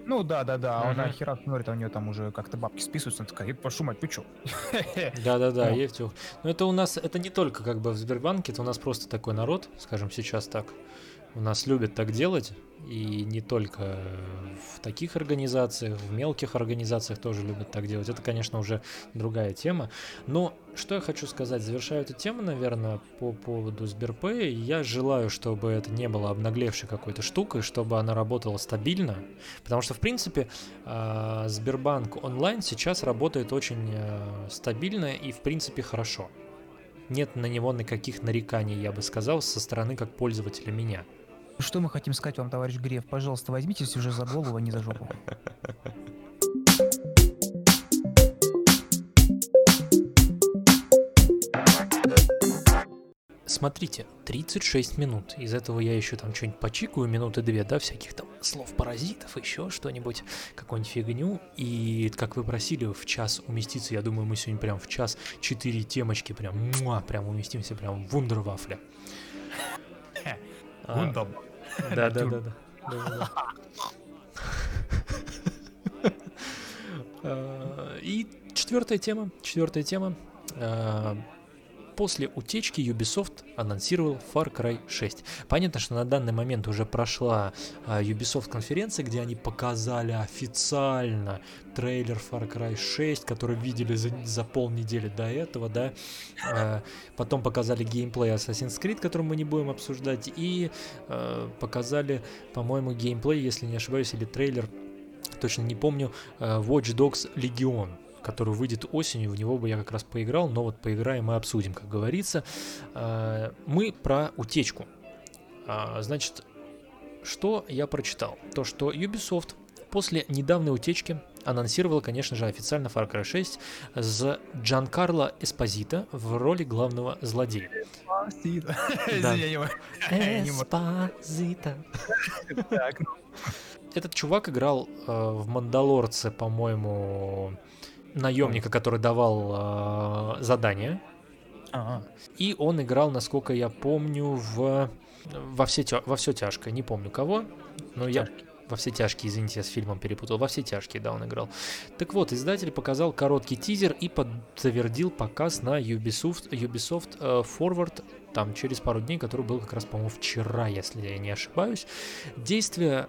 Ну да, да, да, а она Мгм. херак смотрит, а у нее там уже как-то бабки списываются, она такая, «Еб вашу мать, вы чё? Да-да-да, есть. Но это у нас, это не только как бы в Сбербанке, это у нас просто такой народ, скажем сейчас так. У нас любят так делать, и не только в таких организациях, в мелких организациях тоже любят так делать. Это, конечно, уже другая тема. Но что я хочу сказать, завершаю эту тему, наверное, по поводу Сберпэй. Я желаю, чтобы это не было обнаглевшей какой-то штукой, чтобы она работала стабильно. Потому что, в принципе, а, Сбербанк онлайн сейчас работает очень э, стабильно и, в принципе, хорошо. Нет на него никаких нареканий, я бы сказал, со стороны как пользователя меня. Что мы хотим сказать вам, товарищ Греф? Пожалуйста, возьмитесь уже за голову, а не за жопу. Смотрите, 36 минут. Из этого я еще там что-нибудь почикаю, минуты две, да, всяких там слов-паразитов, еще что-нибудь, какую-нибудь фигню. И, как вы просили, в час уместиться. Я думаю, мы сегодня прям в час четыре темочки прям, муа, прям уместимся, прям в вундервафле. А, Да, да, да, да. Да-да-да. А, И четвертая тема. Четвертая тема. А, После утечки Ubisoft анонсировал Far Cry 6. Понятно, что на данный момент уже прошла а, Ubisoft конференция, где они показали официально трейлер Far Cry 6, который видели за, за полнедели до этого, да. А, Потом показали геймплей Assassin's Creed, который мы не будем обсуждать, и э, показали, по-моему, геймплей, если не ошибаюсь, или трейлер, точно не помню, Watch Dogs Legion, который выйдет осенью, в него бы я как раз поиграл, но вот поиграем и обсудим, как говорится. Э, Мы про утечку. А, Значит, что я прочитал? То, что Ubisoft после недавней утечки анонсировала, конечно же, официально Far Cry 6 с Джанкарло Эспозито в роли главного злодея. Спасибо. Да. Так, ну, Этот чувак играл э, в Мандалорце, по-моему, наемника, который давал э, задания. ага. И он играл, насколько я помню, в во все, тя- во все тяжкое. Не помню кого, но я во все тяжкие, извините, я с фильмом перепутал. Во все тяжкие, да, он играл. Так вот, издатель показал короткий тизер и подтвердил показ на Ubisoft, Ubisoft э, Forward там через пару дней, который был как раз, по-моему, вчера, если я не ошибаюсь. Действие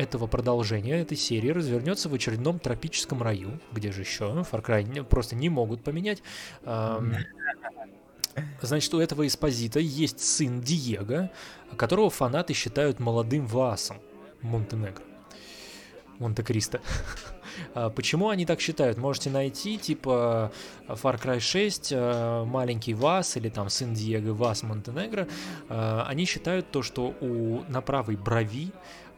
этого продолжения, этой серии развернется в очередном тропическом раю, где же еще Far Cry просто не могут поменять. Значит, у этого эспозита есть сын Диего, которого фанаты считают молодым Ваасом Монтенегро. Монте-Кристо. А, Почему они так считают? Можете найти, типа, Far Cry 6, э, маленький Вас или там сын Диего Вас Монтенегро. Э, Они считают то, что у, на правой брови,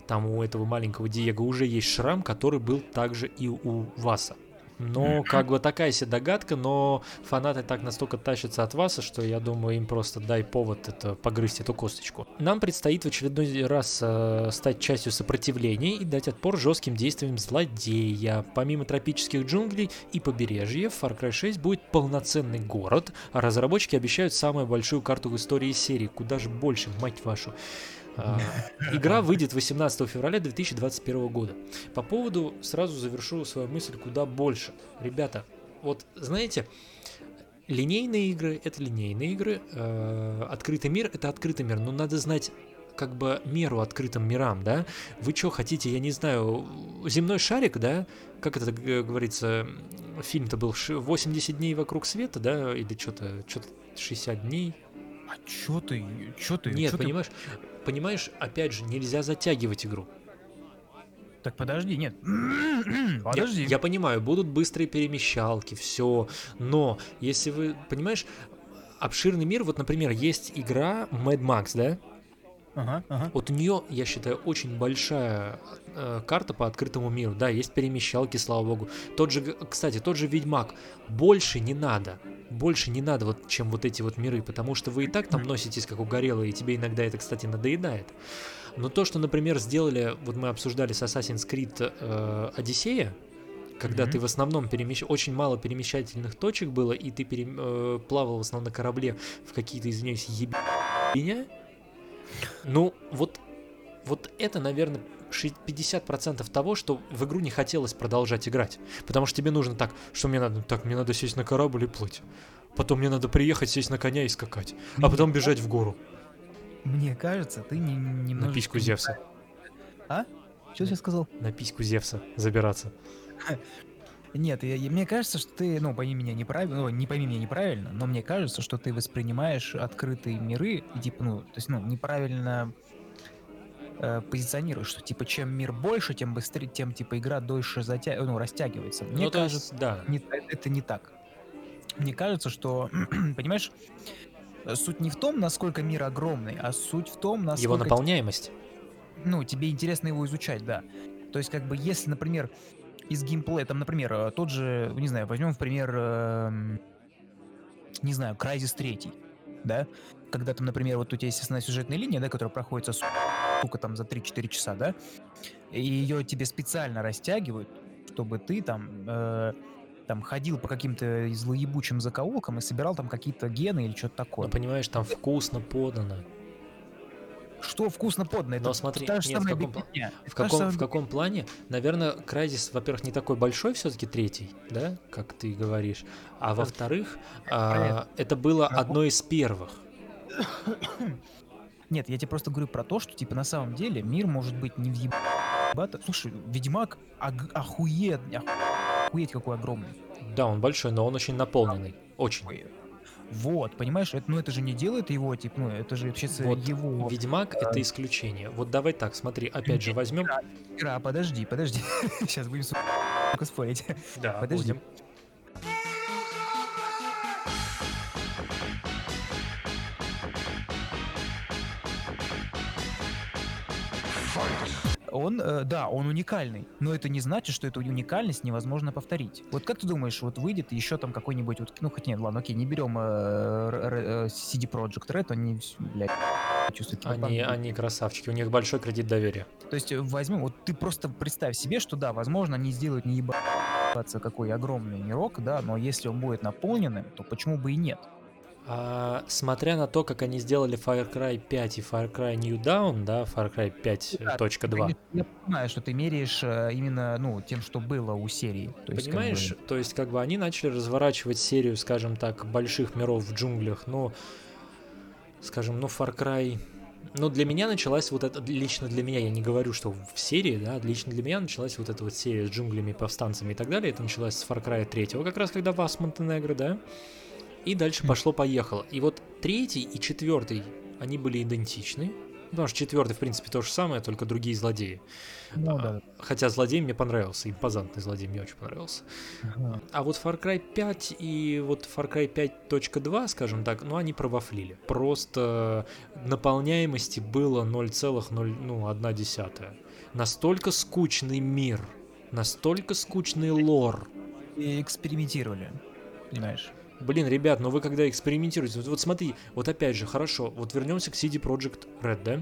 там у этого маленького Диего уже есть шрам, который был также и у Васа. Но как бы такая себе догадка, но фанаты так настолько тащатся от Васа, что я думаю, им просто дай повод это погрызть эту косточку. Нам предстоит в очередной раз э, стать частью сопротивления и дать отпор жестким действиям злодея. Помимо тропических джунглей и побережья, в Far Cry 6 будет полноценный город, а разработчики обещают самую большую карту в истории серии, куда же больше, мать вашу. А, Игра выйдет 18 февраля 2021 года. По поводу сразу завершу свою мысль куда больше. Ребята, вот знаете, линейные игры это линейные игры, э, открытый мир это открытый мир, но надо знать как бы меру открытым мирам, да? Вы что хотите, я не знаю, земной шарик, да? Как это говорится, фильм-то был ш- 80 дней вокруг света, да? Или что-то, что-то 60 дней, А чё ты, чё ты? нет, чё ты- понимаешь, опять же, нельзя затягивать игру. Так подожди, нет. Я- Подожди. Я, понимаю, будут быстрые перемещалки, все, но если вы, понимаешь, обширный мир, вот, например, есть игра Mad Max, да? Ага, ага. Вот у нее, я считаю, очень большая э, карта по открытому миру. Да, есть перемещалки, слава богу. Тот же, кстати, тот же Ведьмак. Больше не надо. Больше не надо, вот, чем вот эти вот миры, потому что вы и так там носитесь как угорелые, и тебе иногда это, кстати, надоедает. Но то, что, например, сделали, вот мы обсуждали с Assassin's Creed э, Одиссея, когда Мгм. ты в основном перемещ... очень мало перемещательных точек было, и ты пере- э, плавал в основном на корабле в какие-то, извиняюсь, ебеня, ну, вот, вот это, наверное, 50% того, что в игру не хотелось продолжать играть. Потому что тебе нужно так, что мне надо, так, мне надо сесть на корабль и плыть. Потом мне надо приехать, сесть на коня и скакать. А потом бежать в гору Мне кажется, ты не немножечко... на письку Зевса. Что я сказал? На письку Зевса забираться. Нет, я- мне кажется, что ты, ну, пойми меня неправильно, ну, не пойми меня неправильно, но мне кажется, что ты воспринимаешь открытые миры, и, типа, ну, то есть, ну, неправильно э, позиционируешь, что, типа, чем мир больше, тем быстрее, тем, типа, игра дольше затя... ну, растягивается. Мне ну, кажется, есть, да. не- это не так. Мне кажется, что, понимаешь, суть не в том, насколько мир огромный, а суть в том, насколько Его наполняемость. ну, тебе интересно его изучать, да. То есть, как бы, если, например, из геймплея, там, например, э, тот же, не знаю, возьмем, в пример, эм, не знаю, Crysis 3, да, когда там, например, вот у тебя есть основная сюжетная линия, да, которая проходится, сука, там, за 3-4 часа, да, и ее тебе специально растягивают, чтобы ты там, э, там ходил по каким-то злоебучим закоулкам и собирал там какие-то гены или что-то такое. Ну, понимаешь, там вкусно подано. Что вкусно подано? Это Но смотри, та же нет, в самая каком. В та же каком, самая в каком плане? Наверное, Crysis, во-первых, не такой большой все-таки третий, да, как ты говоришь. А во-вторых, а, это было одно из первых. Нет, я тебе просто говорю про то, что, типа, на самом деле мир может быть не въебато. Слушай, Ведьмак ог- охует, охуеть какой огромный. Да, он большой, но он очень наполненный. Очень. Вот, понимаешь, это, ну это же не делает его, типа, ну это же вообще Вот его... Ведьмак это исключение. Вот давай так, смотри, опять же возьмем. Игра, подожди, подожди. Сейчас будем спорить. Да, Подожди. будем. Он, э, да, он уникальный, но это не значит, что эту уникальность невозможно повторить. Вот как ты думаешь, вот выйдет еще там какой-нибудь, вот, ну хоть нет, ладно, окей, не берем э, э, CD Projekt Red, они, блядь, чувствуют. Они, они красавчики, у них большой кредит доверия. То есть возьмем, вот ты просто представь себе, что да, возможно, они сделают не ебаться какой огромный мирок, да, но если он будет наполненным, то почему бы и нет? А, смотря на то, как они сделали Far Cry 5 и Far Cry New Dawn, да, Far Cry Да, 5.2. Я понимаю, что ты меряешь э, именно, ну, тем, что было у серии. То есть, как бы- Понимаешь, то есть как бы они начали разворачивать серию, скажем так, больших миров в джунглях, ну, скажем, ну, Far Cry... Ну, для меня началась вот это, лично для меня, я не говорю, что в серии, да, лично для меня началась вот эта вот серия с джунглями, повстанцами и так далее, это началось с Far Cry 3, как раз когда Вас Монтенегро, да, и дальше Хм. пошло-поехало. И вот третий и четвертый, они были идентичны, Потому что четвертый, в принципе, то же самое, только другие злодеи. Ну, А, да. Хотя злодей мне понравился, импозантный злодей мне очень понравился. Ага. А вот Far Cry 5 и вот Far Cry 5.2, скажем так, ну они провафлили. Просто наполняемости было 0,01. Настолько скучный мир, настолько скучный лор. И экспериментировали, понимаешь? Блин, ребят, ну вы когда экспериментируете, вот, вот смотри, вот опять же, хорошо, вот вернемся к CD Projekt Red, да?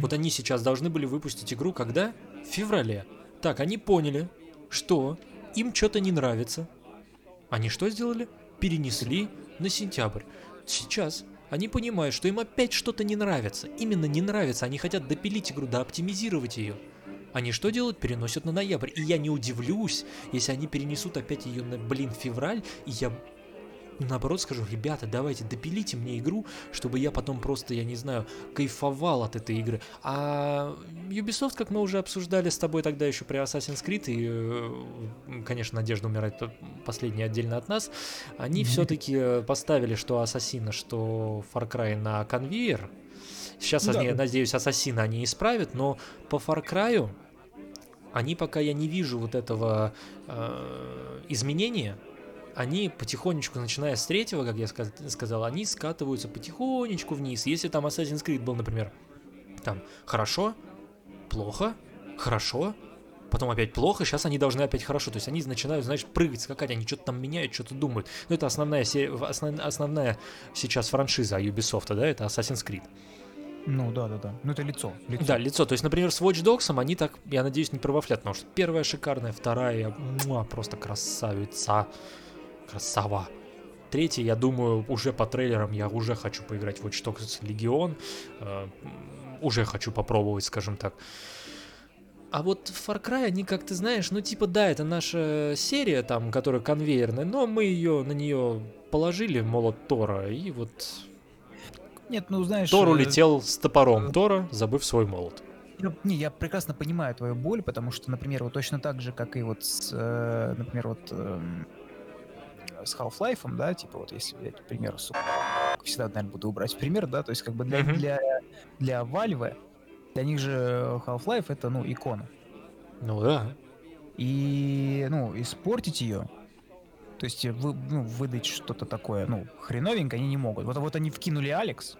Вот они сейчас должны были выпустить игру когда? В феврале. Так, они поняли, что им что-то не нравится. Они что сделали? Перенесли на сентябрь. Сейчас они понимают, что им опять что-то не нравится. Именно не нравится. Они хотят допилить игру, да оптимизировать ее. Они что делают? Переносят на ноябрь. И я не удивлюсь, если они перенесут опять ее на, блин, февраль, и я наоборот скажу, ребята, давайте допилите мне игру, чтобы я потом просто, я не знаю, кайфовал от этой игры. А Ubisoft, как мы уже обсуждали с тобой тогда еще при Assassin's Creed, и, э, конечно, Надежда умирает последняя отдельно от нас, они все-таки поставили, что Ассасина, что Far Cry на конвейер. Сейчас, Да. я надеюсь, Ассасина они исправят, но по Far Cry они пока я не вижу вот этого э, изменения, они потихонечку, начиная с третьего, как я сказ- сказал, они скатываются потихонечку вниз. Если там Assassin's Creed был, например, там хорошо, плохо, хорошо, потом опять плохо, сейчас они должны опять хорошо. То есть они начинают, знаешь, прыгать, скакать, они что-то там меняют, что-то думают. Ну, это основная, основ- основная сейчас франшиза Ubisoft, да, это Assassin's Creed. Ну да, да, да. Ну это лицо. лицо. Да, лицо. То есть, например, с Watch Dogs они так, я надеюсь, не провафлят, потому что первая шикарная, вторая муа, просто красавица. Красава. Третья, я думаю, уже по трейлерам я уже хочу поиграть в Watch Dogs Legion. э, уже хочу попробовать, скажем так. А вот Far Cry, они, как ты знаешь, ну типа да, это наша серия, там, которая конвейерная, но мы ее на нее положили, молот Тора, и вот Нет, ну знаешь... Тор э, улетел с топором Тора, забыв свой молот. Я, не, я прекрасно понимаю твою боль, потому что, например, вот точно так же, как и вот с, э, например, вот эм, с Half-Life, да, типа вот если взять, к примеру, сука, всегда, наверное, буду убрать пример, да, то есть как бы для, Мгм. для, для Valve, для них же Half-Life это, ну, икона. Ну да. И, ну, испортить ее, то есть вы, ну, выдать что-то такое, ну, хреновенькое они не могут. Вот, вот они вкинули Алекс,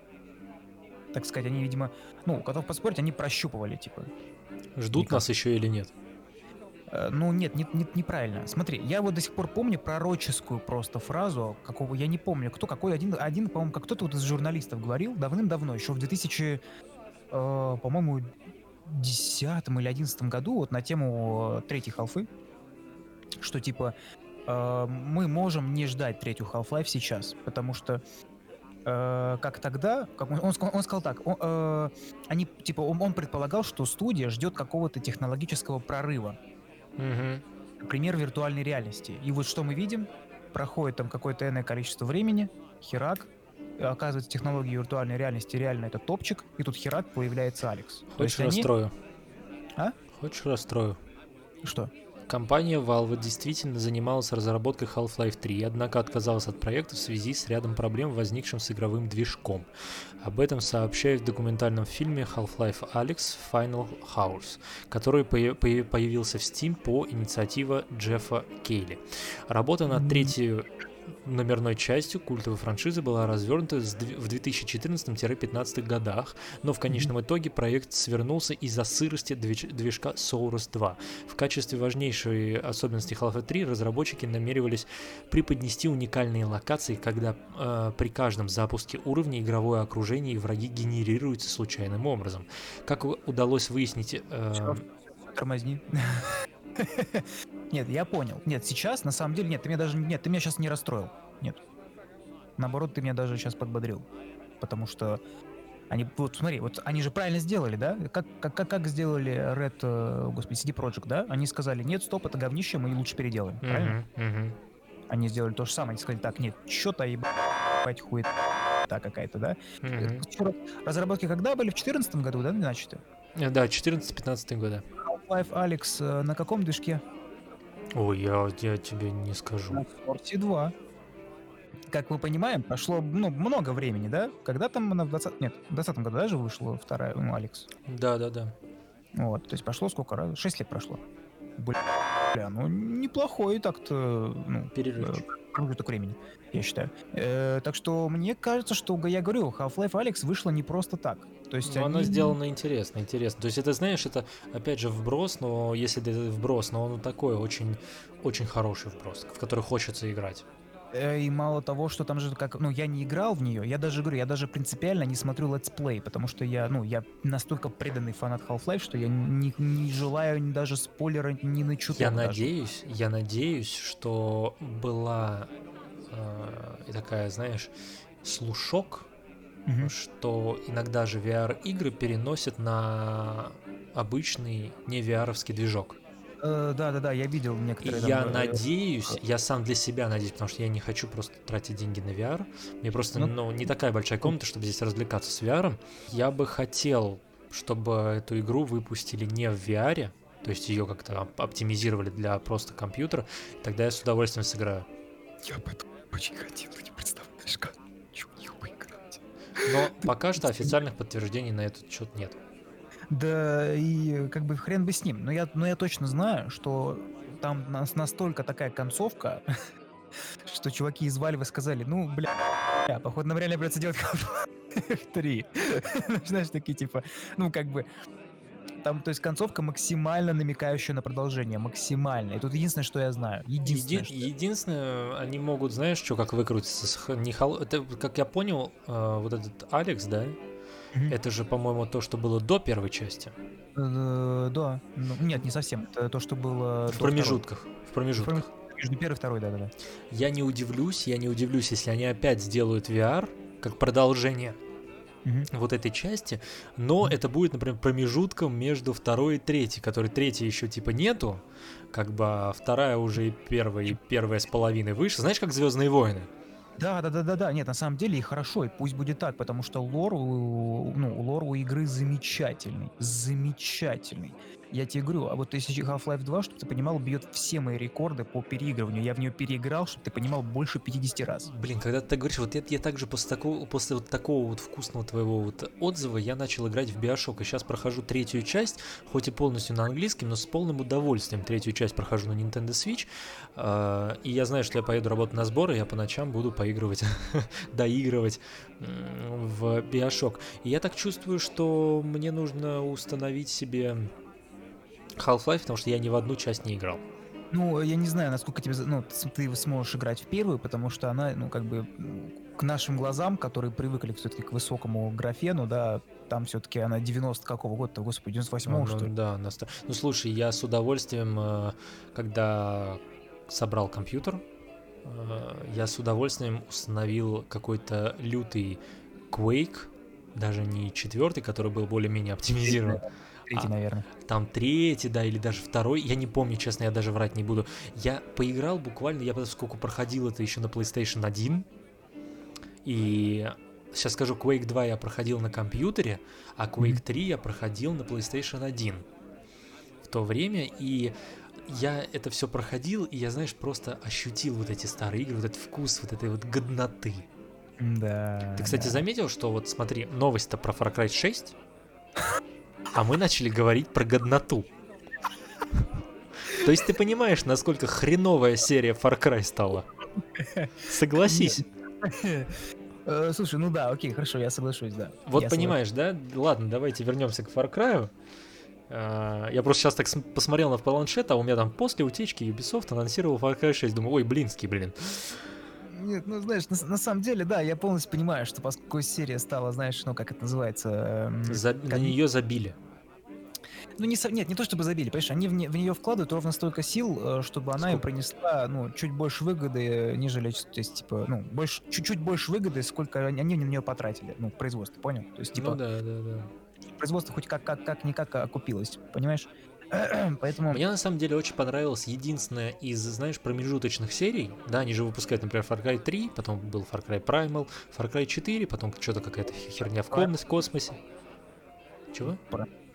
так сказать, они, видимо, ну, готов поспорить, они прощупывали, типа, Ждут Никак. нас еще или нет? Э, Ну, нет, нет, нет, неправильно. Смотри, я вот до сих пор помню пророческую просто фразу, какого я не помню, кто какой один, один, по-моему, как кто-то вот из журналистов говорил давным-давно, еще в 2000, э, по-моему, 10 или 11 году, вот на тему э, третьей халфы, что типа э, мы можем не ждать третью Half-Life сейчас, потому что э, как тогда, как он, он, он сказал так, он, э, они типа он, он предполагал, что студия ждет какого-то технологического прорыва, например, виртуальной реальности. И вот что мы видим? Проходит там какое-то энное количество времени, херак, и оказывается, технологии виртуальной реальности реально это топчик, и тут херак появляется Алекс. Хочешь они- расстрою? А? Хочешь расстрою? Что? Компания Valve действительно занималась разработкой Half-Life 3, однако отказалась от проекта в связи с рядом проблем, возникшим с игровым движком. Об этом сообщают в документальном фильме Half-Life Alyx Final Hours, который пое- появился в Steam по инициативе Джеффа Кейли. Работа над М. номерной частью культовой франшизы была развернута в 2014-15 годах, но в конечном итоге проект свернулся из-за сырости движ- движка Source 2. В качестве важнейшей особенности Half-Life 3 разработчики намеревались преподнести уникальные локации, когда э, при каждом запуске уровня игровое окружение и враги генерируются случайным образом. Как удалось выяснить... э, Тормозни. Нет, я понял. Нет, сейчас, на самом деле, нет, ты меня даже, нет, ты меня сейчас не расстроил. Нет. Наоборот, ты меня даже сейчас подбодрил. Потому что они, вот смотри, вот они же правильно сделали, да? Как, как, как, как сделали Red, э, господи, CD Projekt, да? Они сказали, нет, стоп, это говнище, мы лучше переделаем, правильно? мгм, мгм. Они сделали то же самое, они сказали, так, нет, что-то ебать хует какая-то, да? Вчера Разработки когда были? В 2014 году, да, начаты? Э, Да, 14-15 года. Half-Life Алекс на каком движке? Ой, я, я тебе не скажу. На Force 2. как мы понимаем, прошло ну, много времени, да? Когда там она в 20... Нет, в 20 году даже вышла вторая, ну, Алекс. Да-да-да. Вот, то есть прошло сколько раз? Шесть лет прошло. Бля, ну неплохой так-то, ну, э, промежуток времени, я считаю. Э, так что мне кажется, что, я говорю, Half-Life Alyx вышла не просто так. То есть она они- сделана интересно, интересно. То есть это, знаешь, это, опять же, вброс, но если это вброс, но он такой очень, очень хороший вброс, в который хочется играть. Э, И мало того, что там же как, ну, я не играл в нее, я даже говорю, я даже принципиально не смотрю let's play, потому что я, ну, я настолько преданный фанат Half-Life, что я не, не желаю даже спойлера ни на чуток Я даже. надеюсь, я надеюсь, что была э, такая, знаешь, слушок, Мгм. что иногда же VR-игры переносят на обычный не VR-овский движок. Э, Да-да-да, я видел И некоторые... я там, э, надеюсь, я сам для себя надеюсь, потому что я не хочу просто тратить деньги на VR. Мне просто Ну, ну, не такая большая комната, чтобы здесь развлекаться с VR. Я бы хотел, чтобы эту игру выпустили не в VR, то есть ее как-то оп- оптимизировали для просто компьютера, тогда я с удовольствием сыграю. Я бы очень хотел, ты не представляешь, как хочу в них поиграть. Но пока что официальных подтверждений на этот счет нет. Да, и как бы хрен бы с ним. Но я, но я точно знаю, что там нас настолько такая концовка, что чуваки из Valve сказали, ну, бля, бля, походу нам реально придется делать Half-Life 3. Знаешь, такие типа, ну, как бы, там, то есть концовка максимально намекающая на продолжение, максимально. И тут единственное, что я знаю. Единственное, Еди- что- Единственное, они могут, знаешь, что, как выкрутиться с не хол- Это, как я понял, э, вот этот Алекс, да, это же, по-моему, то, что было до первой части. Э, Да. Ну, нет, не совсем. Это то, что было... В второй. промежутках. В промежутках. Промеж- Между первой и второй, да-да-да. Я не удивлюсь, я не удивлюсь, если они опять сделают VR как продолжение Мгм. вот этой части, но это будет, например, промежутком между второй и третьей, которой третьей еще типа нету, как бы а вторая уже и первая, и первая с половиной выше. Знаешь, как Звездные войны? Да, да, да, да, да. Нет, на самом деле и хорошо, и пусть будет так, потому что лор, у- ну, лор у игры замечательный, замечательный. Я тебе говорю, а вот если Half-Life 2, чтобы ты понимал, бьет все мои рекорды по переигрыванию. Я в нее переиграл, чтобы ты понимал, больше 50 раз. Блин, когда ты так говоришь, вот я, я также после такого, после вот такого вот вкусного твоего вот отзыва я начал играть в Биошок, и сейчас прохожу третью часть, хоть и полностью на английском, но с полным удовольствием третью часть прохожу на Nintendo Switch, А, и я знаю, что я поеду работать на сборы, я по ночам буду поигрывать, доигрывать в Биошок. И я так чувствую, что мне нужно установить себе Half-Life, потому что я ни в одну часть не играл. Ну, я не знаю, насколько тебе, ну, ты сможешь играть в первую, потому что она, ну, как бы к нашим глазам, которые привыкли все-таки к высокому графену, да, там все-таки она 90 какого года, господи, 98 Ну, что ли? Да, наста- ну слушай, я с удовольствием, э, когда собрал компьютер, э, я с удовольствием установил какой-то лютый Quake, даже не четвертый, который был более-менее оптимизирован, Третий, а, наверное. там третий, да, или даже второй, я не помню, честно, я даже врать не буду. Я поиграл буквально, я поскольку проходил это еще на PlayStation 1, и сейчас скажу, Quake 2 я проходил на компьютере, а Quake Мгм. 3 я проходил на PlayStation 1 в то время, и я это все проходил, и я, знаешь, просто ощутил вот эти старые игры, вот этот вкус вот этой вот годноты. Да. Ты, кстати, да. заметил, что вот смотри, новость-то про Far Cry 6, а мы начали говорить про годноту. То есть ты понимаешь, насколько хреновая серия Far Cry стала? Согласись. Э, Слушай, ну да, окей, хорошо, я соглашусь, да. Вот Я понимаешь, да? Ладно, давайте вернемся к Far Cry. А, Я просто сейчас так см- посмотрел на планшет, а у меня там после утечки Ubisoft анонсировал Far Cry 6. Думаю, ой, блинский, блин. Нет, ну знаешь, на, на самом деле, да, я полностью понимаю, что поскольку серия стала, знаешь, ну как это называется... эм, За- На как- нее забили. Ну не, нет, не то чтобы забили, понимаешь, они в, не- в нее вкладывают ровно столько сил, э, чтобы она им Сколько? принесла, ну, чуть больше выгоды, э, нежели, то есть, типа, ну, больше, чуть-чуть больше выгоды, сколько они они на нее потратили, ну, производство, понял? То есть, типа, Ну да, да, да. производство хоть как, как, как никак окупилось, понимаешь? Поэтому... Мне на самом деле очень понравилась единственная из, знаешь, промежуточных серий. Да, они же выпускают, например, Far Cry 3, потом был Far Cry Primal, Far Cry 4, потом что-то какая-то херня в комнате, в космосе. Чего?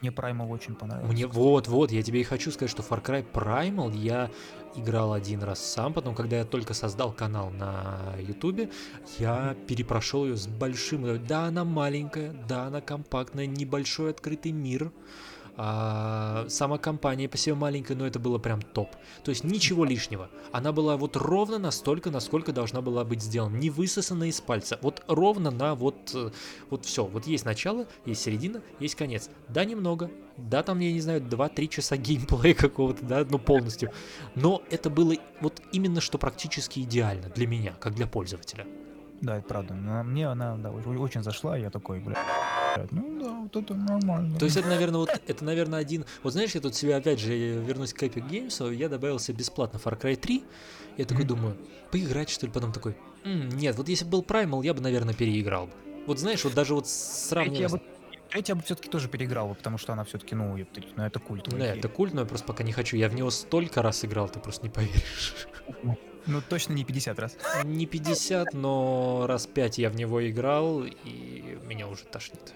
Мне Primal очень понравился. Мне вот, вот, я тебе и хочу сказать, что Far Cry Primal я играл один раз сам, потом, когда я только создал канал на Ютубе, я перепрошел ее с большим... Да, она маленькая, да, она компактная, небольшой открытый мир, а, сама компания по себе маленькая, но это было прям топ. То есть ничего лишнего. Она была вот ровно настолько, насколько должна была быть сделана. Не высосана из пальца. Вот ровно на вот, э, вот все. Вот есть начало, есть середина, есть конец. Да, немного. Да, там, я не знаю, 2-3 часа геймплея какого-то, да, ну полностью. Но это было вот именно что практически идеально для меня, как для пользователя. Да, это правда. Мне она да, очень, зашла, я такой, бля, ну да, вот это нормально. То есть это, наверное, вот это, наверное, один. Вот знаешь, я тут себе опять же вернусь к Epic Games, я добавил себе бесплатно Far Cry 3. Я такой Мгм. думаю, поиграть что ли, потом такой. «М, нет, вот если бы был Primal, я бы, наверное, переиграл бы. Вот знаешь, вот даже вот сравнивая. я с- бы, я все-таки тоже переиграл, бы, потому что она все-таки, ну, ну, это культ. Да, это культ, но я просто пока не хочу. Я в него столько раз играл, ты просто не поверишь. Ну, точно не 50 раз. Не 50, но раз 5 я в него играл, и меня уже тошнит.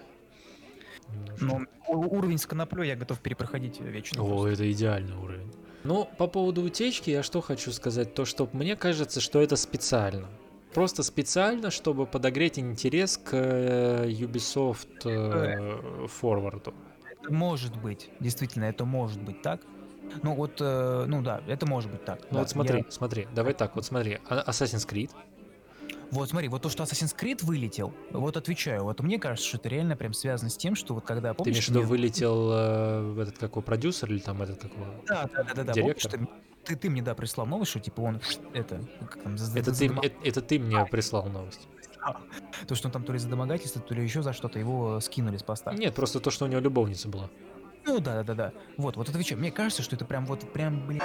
Немножко. Но у- уровень с коноплей я готов перепроходить вечно. О, просто. это идеальный уровень. Ну, по поводу утечки, я что хочу сказать, то что мне кажется, что это специально. Просто специально, чтобы подогреть интерес к э, Ubisoft э, форварду. Это может быть, действительно, это может быть так. Ну вот, э, ну да, это может быть так. Ну да. вот смотри, Я- смотри, давай так, вот смотри, А- Assassin's Creed, Вот смотри, вот то, что Assassin's Creed вылетел, вот отвечаю, вот мне кажется, что это реально прям связано с тем, что вот когда, ты помнишь... имеешь в виду вылетел э, этот какой продюсер или там этот какой? Да, да, да, да, да. Директор? Помнишь, ты, ты, ты мне, да, прислал новость, что типа он, это, как там, Это ты, это, это ты мне прислал новость. То, что он там то ли за домогательство, то ли еще за что-то, его скинули с поста. Нет, просто то, что у него любовница была. Ну да, да, да, да. Вот, вот отвечаю. Мне кажется, что это прям вот прям, блин,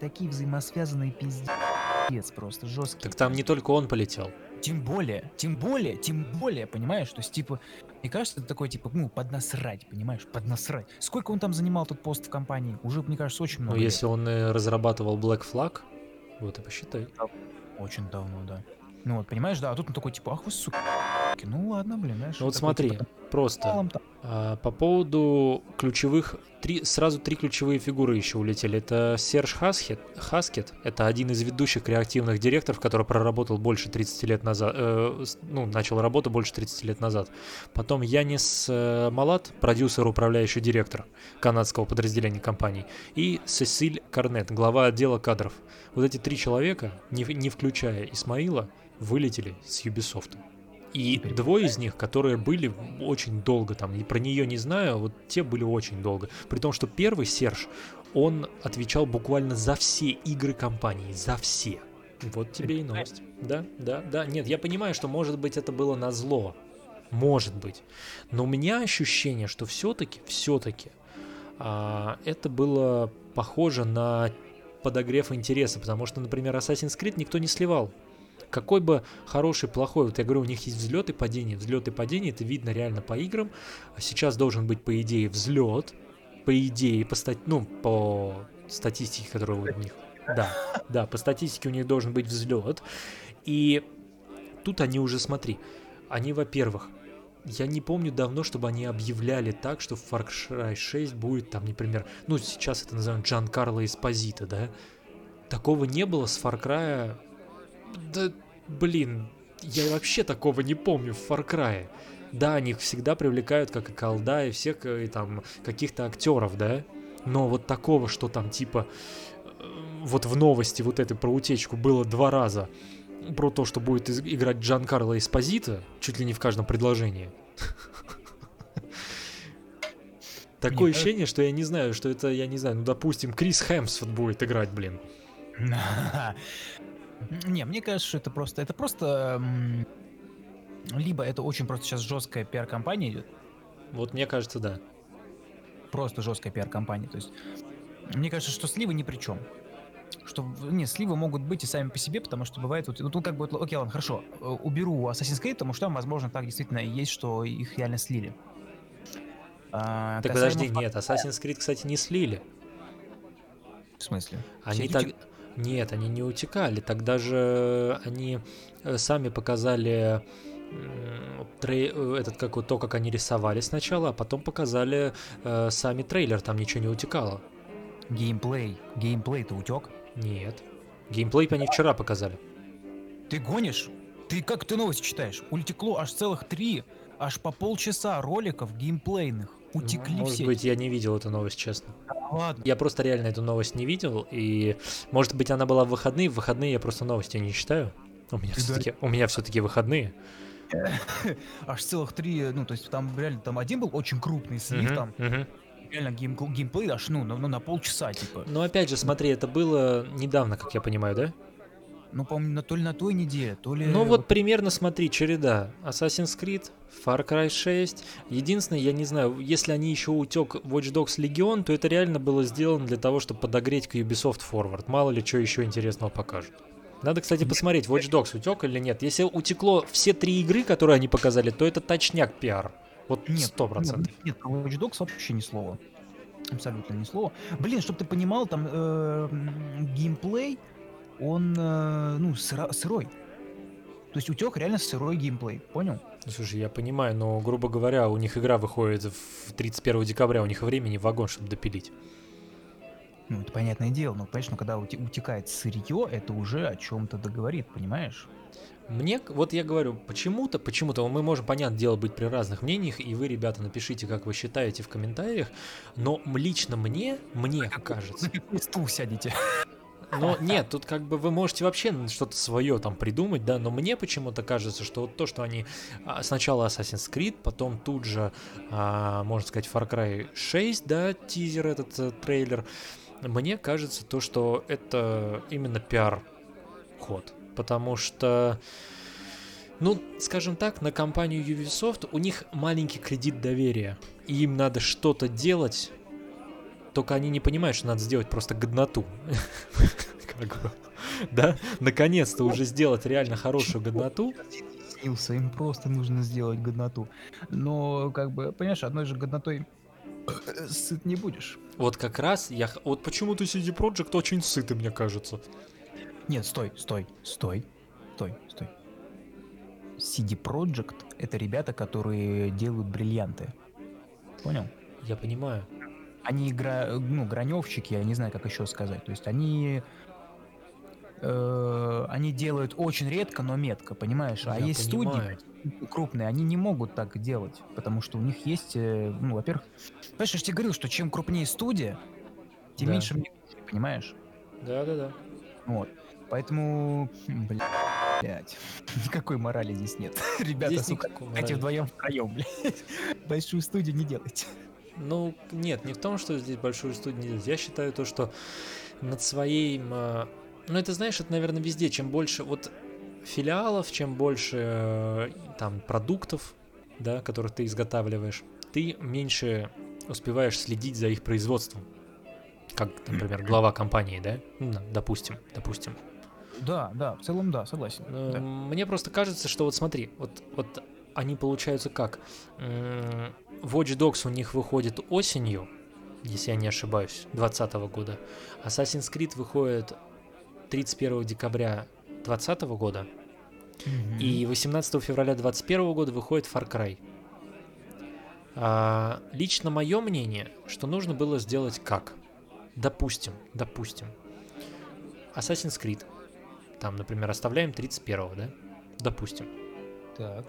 такие взаимосвязанные пиздец просто жесткие. Так там не только он полетел. Тем более, тем более, тем более, понимаешь, то есть, типа, мне кажется, это такой, типа, ну, поднасрать, понимаешь, поднасрать. Сколько он там занимал этот пост в компании? Уже, мне кажется, очень Ну, много. лет. если он э, разрабатывал Black Flag, вот и посчитай. Очень давно, да. Ну вот, понимаешь, да, а тут он такой, типа, ах вы, сука. Ну ладно, блин, знаешь. Ну вот смотри, типа, просто а, по поводу ключевых, три, сразу три ключевые фигуры еще улетели. Это Серж Хаскет, Хаскет, это один из ведущих креативных директоров, который проработал больше 30 лет назад, э, ну, начал работу больше 30 лет назад. Потом Янис э, Малат, продюсер, управляющий директор канадского подразделения компании. И Сесиль Корнет, глава отдела кадров. Вот эти три человека, не, не включая Исмаила, вылетели с Ubisoft. И двое из них, которые были очень долго там, и про нее не знаю, вот те были очень долго. При том, что первый Серж, он отвечал буквально за все игры компании, за все. Вот тебе и новость. Да, да, да. Нет, я понимаю, что может быть это было на зло. Может быть. Но у меня ощущение, что все-таки, все-таки это было похоже на подогрев интереса, потому что, например, Assassin's Creed никто не сливал. Какой бы хороший, плохой, вот я говорю, у них есть взлет и падение. Взлет и падение, это видно реально по играм. А Сейчас должен быть, по идее, взлет, по идее, по, стать, ну, по статистике, которая у них. Да, да, по статистике у них должен быть взлет. И тут они уже, смотри, они, во-первых, я не помню давно, чтобы они объявляли так, что в Far Cry 6 будет там, например, ну, сейчас это называем Джан Карло Эспозита, да? Такого не было с Far Cry. Да, блин, я вообще такого не помню в Far Cry. Да, они всегда привлекают, как и колда, и всех, и там, каких-то актеров, да? Но вот такого, что там, типа, э, вот в новости вот этой про утечку было два раза, про то, что будет играть Джан Карло Эспозита, чуть ли не в каждом предложении. Такое Нет, ощущение, что я не знаю, что это, я не знаю, ну, допустим, Крис Хемсфорд будет играть, блин. Не, мне кажется, что это просто, это просто, либо это очень просто сейчас жесткая пиар-компания идет, Вот мне кажется, да. просто жесткая пиар-компания, то есть мне кажется, что сливы ни при чем. Что, не, сливы могут быть и сами по себе, потому что бывает, вот, ну, тут как бы, окей, ладно, хорошо, э, уберу Assassin's Creed, потому что там, возможно, так действительно и есть, что их реально слили. А, Так подожди, Far- нет, Assassin's Creed, кстати, не слили. В смысле? Они так... Нет, они не утекали. Тогда же они э, сами показали трей- э, этот как вот то, как они рисовали сначала, а потом показали э, сами трейлер, там ничего не утекало. Геймплей. Геймплей-то утек. Нет. Геймплей они вчера показали. Ты гонишь? Ты как ты новости читаешь? Утекло аж целых три, аж по полчаса роликов геймплейных. Утекли Может все. быть, я не видел эту новость, честно. Ладно. Я просто реально эту новость не видел, и может быть она была в выходные. В выходные я просто новости не читаю. У меня все-таки, у меня все-таки выходные. Аж целых три, ну, то есть там реально, там один был очень крупный, с них там реально гейм, геймплей аж, ну, на, ну, на полчаса, типа. Но опять же, смотри, это было недавно, как я понимаю, да? Ну, по-моему, то ли на той неделе, то ли... Ну вот примерно смотри, череда. Assassin's Creed, Far Cry 6. Единственное, я не знаю, если они еще утек Watch Dogs Legion, то это реально было сделано для того, чтобы подогреть к Ubisoft Forward. Мало ли что еще интересного покажут. Надо, кстати, посмотреть, Watch Dogs утек или нет. Если утекло все три игры, которые они показали, то это точняк пиар. Вот Нет, сто процентов. Нет, нет, про Watch Dogs вообще ни слова. Абсолютно ни слова. Блин, чтобы ты понимал, там э, геймплей, он, э, ну, сырой. То есть утек реально сырой геймплей, понял? Ну, Слушай, я понимаю, но, грубо говоря, у них игра выходит в 31 декабря, у них времени вагон, чтобы допилить. Ну, это понятное дело, но, понимаешь, ну, когда уте- утекает сырье, это уже о чем-то договорит, понимаешь? Мне, вот я говорю, почему-то, почему-то мы можем, понятное дело, быть при разных мнениях, и вы, ребята, напишите, как вы считаете в комментариях, но лично мне, мне кажется, За какой стул сядете? Но нет, тут как бы вы можете вообще что-то свое там придумать, да, но мне почему-то кажется, что вот то, что они а, сначала Assassin's Creed, потом тут же, а, можно сказать, Far Cry 6, да, тизер этот э, трейлер, мне кажется то, что это именно пиар ход, потому что ну, скажем так, на компанию Ubisoft у них маленький кредит доверия, и им надо что-то делать, только они не понимают, что надо сделать просто годноту. Да? Наконец-то уже сделать реально хорошую годноту. Снился, им просто нужно сделать годноту. Но, как бы, понимаешь, одной же годнотой э, сыт не будешь. Вот как раз я... Вот почему-то CD Projekt очень сытый, мне кажется. Нет, стой, стой, стой, стой, стой. CD Projekt — это ребята, которые делают бриллианты. Понял? Я понимаю. Они игра, ну, граневщики, я не знаю, как еще сказать. То есть они э, они делают очень редко, но метко, понимаешь? А Я есть понимаю. студии крупные, они не могут так делать, потому что у них есть, э, ну, во-первых, понимаешь, я же тебе говорил, что чем крупнее студия, тем Да. меньше мне, понимаешь? Да-да-да. Вот. Поэтому, блядь, никакой морали здесь нет. Ребята, Здесь сука, эти вдвоем втроем, блядь. Большую студию не делайте. Ну, нет, не в том, что здесь большую студию не делать. Я считаю то, что над своим... э, Ну, это, знаешь, это, наверное, везде. Чем больше вот филиалов, чем больше э, там продуктов, да, которых ты изготавливаешь, ты меньше успеваешь следить за их производством. Как, например, глава компании, да? Ну, да, допустим, допустим. Да, да, в целом да, согласен. Э, Да. Мне просто кажется, что вот смотри, вот, вот они получаются как? Watch Dogs у них выходит осенью, если я не ошибаюсь, 2020 года. Assassin's Creed выходит 31 декабря 2020 года. Мгм. И 18 февраля 2021 года выходит Far Cry. А, лично мое мнение, что нужно было сделать как? Допустим, допустим. Assassin's Creed. Там, например, оставляем 31 да? Допустим. Так.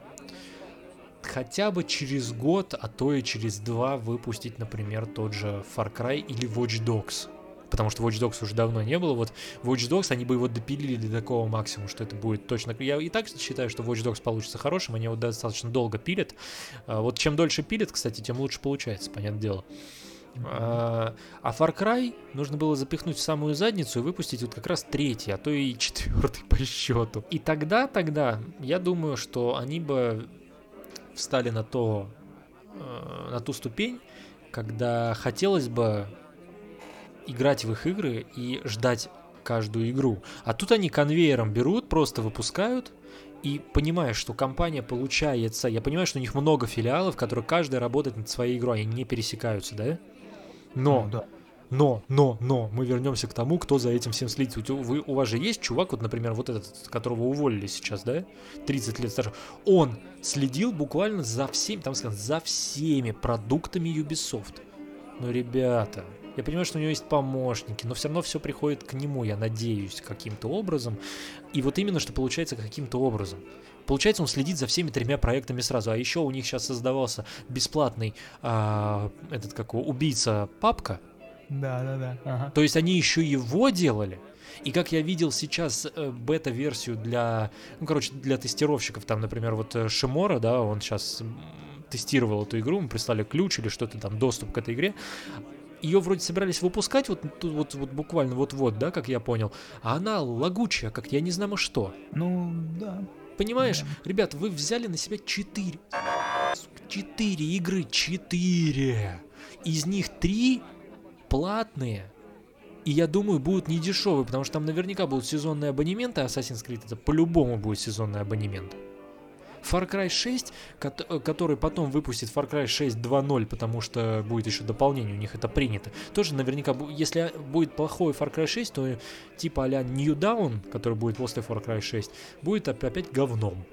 Хотя бы через год, а то и через два выпустить, например, тот же Far Cry или Watch Dogs. Потому что Watch Dogs уже давно не было. Вот Watch Dogs, они бы его допилили до такого максимума, что это будет точно... Я и так считаю, что Watch Dogs получится хорошим, они его достаточно долго пилят. А Вот чем дольше пилят, кстати, тем лучше получается, понятное дело. А а Far Cry нужно было запихнуть в самую задницу и выпустить вот как раз третий, а то и четвертый по счету. И тогда, тогда, я думаю, что они бы встали на то, э, на ту ступень, когда хотелось бы играть в их игры и ждать каждую игру. А тут они конвейером берут, просто выпускают, и понимаешь, что компания получается... Я понимаю, что у них много филиалов, которые каждый работает над своей игрой, они не пересекаются, да? Но Ну, да. Но, но, но, мы вернемся к тому, кто за этим всем следит. У, вы, у вас же есть чувак, вот, например, вот этот, которого уволили сейчас, да? 30 лет старше. Он следил буквально за всеми, там сказано, за всеми продуктами Ubisoft. Ну, ребята, я понимаю, что у него есть помощники, но все равно все приходит к нему, я надеюсь, каким-то образом. И вот именно, что получается каким-то образом. Получается, он следит за всеми тремя проектами сразу. А еще у них сейчас создавался бесплатный а, этот как его, убийца папка. Да, да, да. Ага. То есть они еще его делали. И как я видел сейчас э, бета-версию для, ну, короче, для тестировщиков, там, например, вот э, Шимора, да, он сейчас тестировал эту игру, мы прислали ключ или что-то там, доступ к этой игре. Ее вроде собирались выпускать вот, тут вот, вот буквально вот-вот, да, как я понял. А она лагучая, как я не знаю что. Ну, да. Понимаешь, Да. ребят, вы взяли на себя 4 4 игры, 4. Из них 3 платные. И я думаю, будут не дешевые, потому что там наверняка будут сезонные абонементы. Assassin's Creed это по-любому будет сезонный абонемент. Far Cry 6, кот- э, который потом выпустит Far Cry 6 2.0, потому что будет еще дополнение, у них это принято. Тоже наверняка, если будет плохой Far Cry 6, то типа а-ля New Down, который будет после Far Cry 6, будет оп- опять говном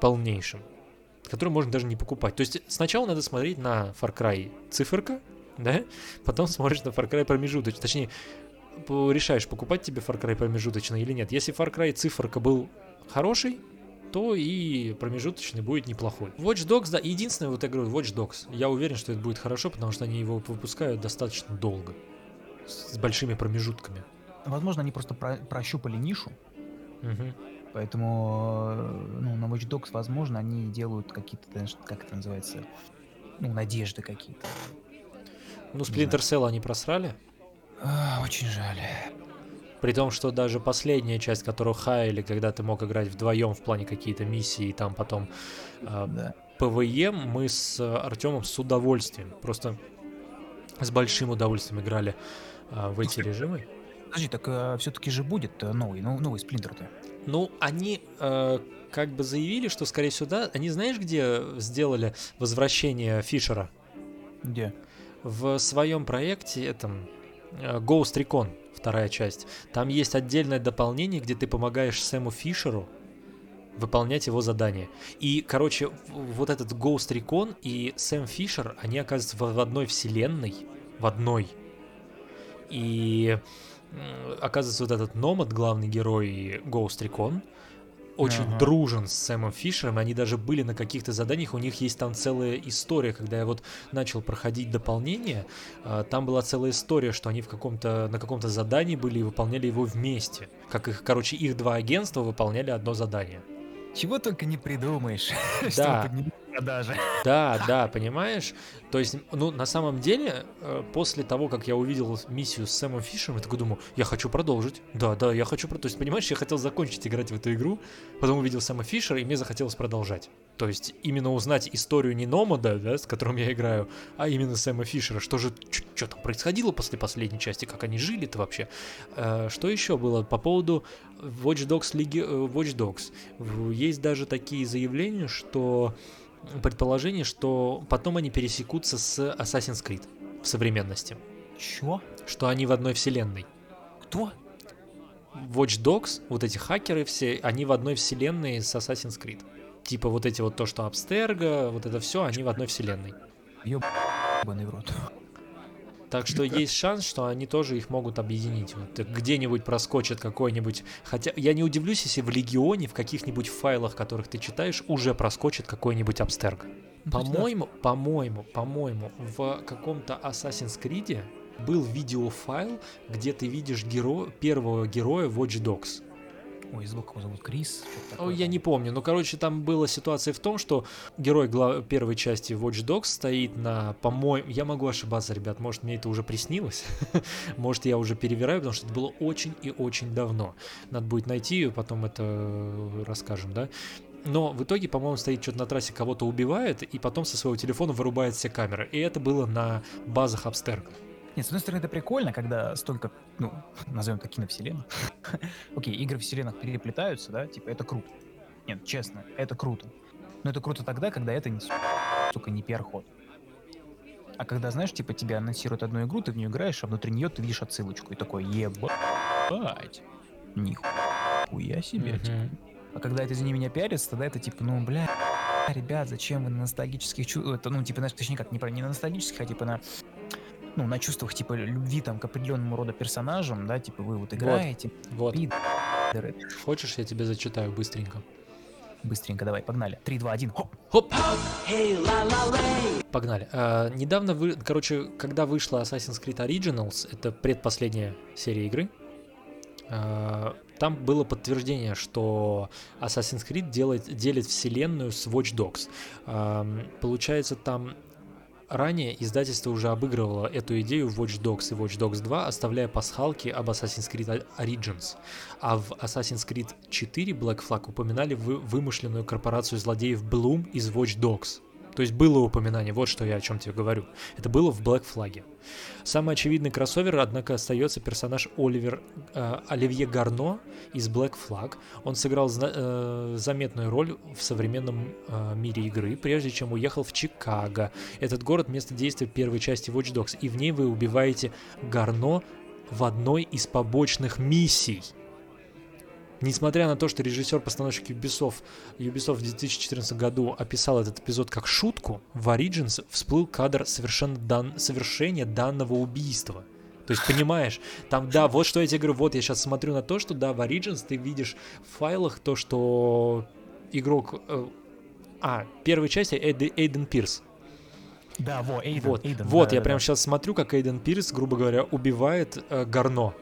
полнейшим, который можно даже не покупать. То есть сначала надо смотреть на Far Cry циферка, да, потом смотришь на Far Cry промежуточный, точнее, решаешь, покупать тебе Far Cry промежуточный или нет. Если Far Cry циферка был хороший, то и промежуточный будет неплохой. Watch Dogs, да, единственное, вот я говорю, Watch Dogs, я уверен, что это будет хорошо, потому что они его выпускают достаточно долго, с с большими промежутками. Возможно, они просто про- прощупали нишу, Мгм. поэтому э, ну, на Watch Dogs, возможно, они делают какие-то, как это называется, ну, надежды какие-то. Ну, Splinter Cell они просрали, А, очень жаль. При том, что даже последняя часть, которую хаяли, когда ты мог играть вдвоем в плане какие-то миссии, и там потом э, Да. ПВЕ, мы с Артемом с удовольствием, просто с большим удовольствием играли э, в эти режимы. Подожди, так все-таки же будет э, новый, ну, новый Сплинтер-то. Ну, они э, как бы заявили, что, скорее всего, да, они знаешь, где сделали возвращение Фишера? Где? В своем проекте, этом, э, Ghost Recon, вторая часть, там есть отдельное дополнение, где ты помогаешь Сэму Фишеру выполнять его задания. И, короче, вот этот Ghost Recon и Сэм Фишер, они оказываются в одной вселенной, в одной. И оказывается, вот этот Номад, главный герой Ghost Recon, очень Ага. дружен с Сэмом Фишером, они даже были на каких-то заданиях, у них есть там целая история, когда я вот начал проходить дополнение, а, там была целая история, что они в каком-то, на каком-то задании были и выполняли его вместе. Как их, короче, их два агентства выполняли одно задание. Чего только не придумаешь, Да. чтобы продажи. Да, да, понимаешь? То есть, ну, на самом деле, э, после того, как я увидел миссию с Сэмом Фишером, я такой думаю, я хочу продолжить. Да, да, я хочу. То есть, понимаешь, я хотел закончить играть в эту игру, потом увидел Сэма Фишера, и мне захотелось продолжать. То есть, именно узнать историю не Номада, да, с которым я играю, а именно Сэма Фишера. Что же, что там происходило после последней части, как они жили-то вообще. Э, Что еще было по поводу Watch Dogs Лиги... э, Watch Dogs? Есть даже такие заявления, что предположение, что потом они пересекутся с Assassin's Creed в современности. Чё? Что они в одной вселенной. Кто? Watch Dogs, вот эти хакеры все, они в одной вселенной с Assassin's Creed. Типа вот эти вот то, что Абстерго, вот это все, они в одной вселенной. Ебаный в рот. Так что есть шанс, что они тоже их могут объединить. Вот где-нибудь проскочит какой-нибудь... Хотя я не удивлюсь, если в Легионе, в каких-нибудь файлах, которых ты читаешь, уже проскочит какой-нибудь Абстерго. Ну. По-моему, по-моему, по-моему, в каком-то Assassin's Creed был видеофайл, где ты видишь геро... первого героя Watch Dogs. Ой, как его зовут, Крис? что-то О, такое я не помню. Ну, короче, там была ситуация в том, что герой гла- первой части Watch Dogs стоит на, по-моему, я могу ошибаться, ребят, может, мне это уже приснилось, может, я уже перевираю, потому что это было очень и очень давно. Надо будет найти, потом это э, расскажем, да? Но в итоге, по-моему, стоит что-то на трассе, кого-то убивает, и потом со своего телефона вырубает все камеры. И это было на базах Абстерга. Нет, с одной стороны, это прикольно, когда столько, ну, назовем так, киновселенных. Окей, игры в вселенных переплетаются, да, типа, это круто. Нет, честно, это круто. Но это круто тогда, когда это не, сука, не пиар-ход. А когда, знаешь, типа тебе анонсируют одну игру, ты в нее играешь, а внутри нее ты видишь отсылочку и такой, ебать, нихуя себе. типа. А когда это, извини меня, пиарится, тогда это типа, ну, бля, ребят, зачем вы на ностальгических чувствах, ну, типа, знаешь, точнее как, не, про- не на ностальгических, а типа на, ну, на чувствах, типа, любви там к определенному рода персонажам, да, типа, вы вот играете, Вот, пидоры. хочешь, я тебе зачитаю быстренько. Быстренько, давай, погнали. 3, 2, 1, хоп. Хоп! Погнали. А, недавно, вы, короче, когда вышла Assassin's Creed Originals, это предпоследняя серия игры, а, там было подтверждение, что Assassin's Creed делает, делит вселенную с Watch Dogs. Ам, получается, там ранее издательство уже обыгрывало эту идею в Watch Dogs и Watch Dogs 2, оставляя пасхалки об Assassin's Creed Origins. А в Assassin's Creed 4 Black Flag упоминали вы- вымышленную корпорацию злодеев Bloom из Watch Dogs. То есть было упоминание, вот что я о чем тебе говорю. Это было в Black Flag. Самый очевидный кроссовер, однако, остается персонаж Оливер, э, Оливье Гарно из Black Flag. Он сыграл зна- э, заметную роль в современном э, мире игры, прежде чем уехал в Чикаго. Этот город — место действия первой части Watch Dogs, и в ней вы убиваете Гарно в одной из побочных миссий. Несмотря на то, что режиссер-постановщик Ubisoft, Ubisoft в 2014 году описал этот эпизод как шутку, в Origins всплыл кадр совершенно дан... совершения данного убийства. То есть, понимаешь, там, да, вот что я тебе говорю, вот я сейчас смотрю на то, что, да, в Origins ты видишь в файлах то, что игрок... э, а, первой части Эйд- Эйден Пирс. Да, во, Эйден, Вот, Эйден, вот да, я да, прямо да. сейчас смотрю, как Эйден Пирс, грубо говоря, убивает э, Гарно.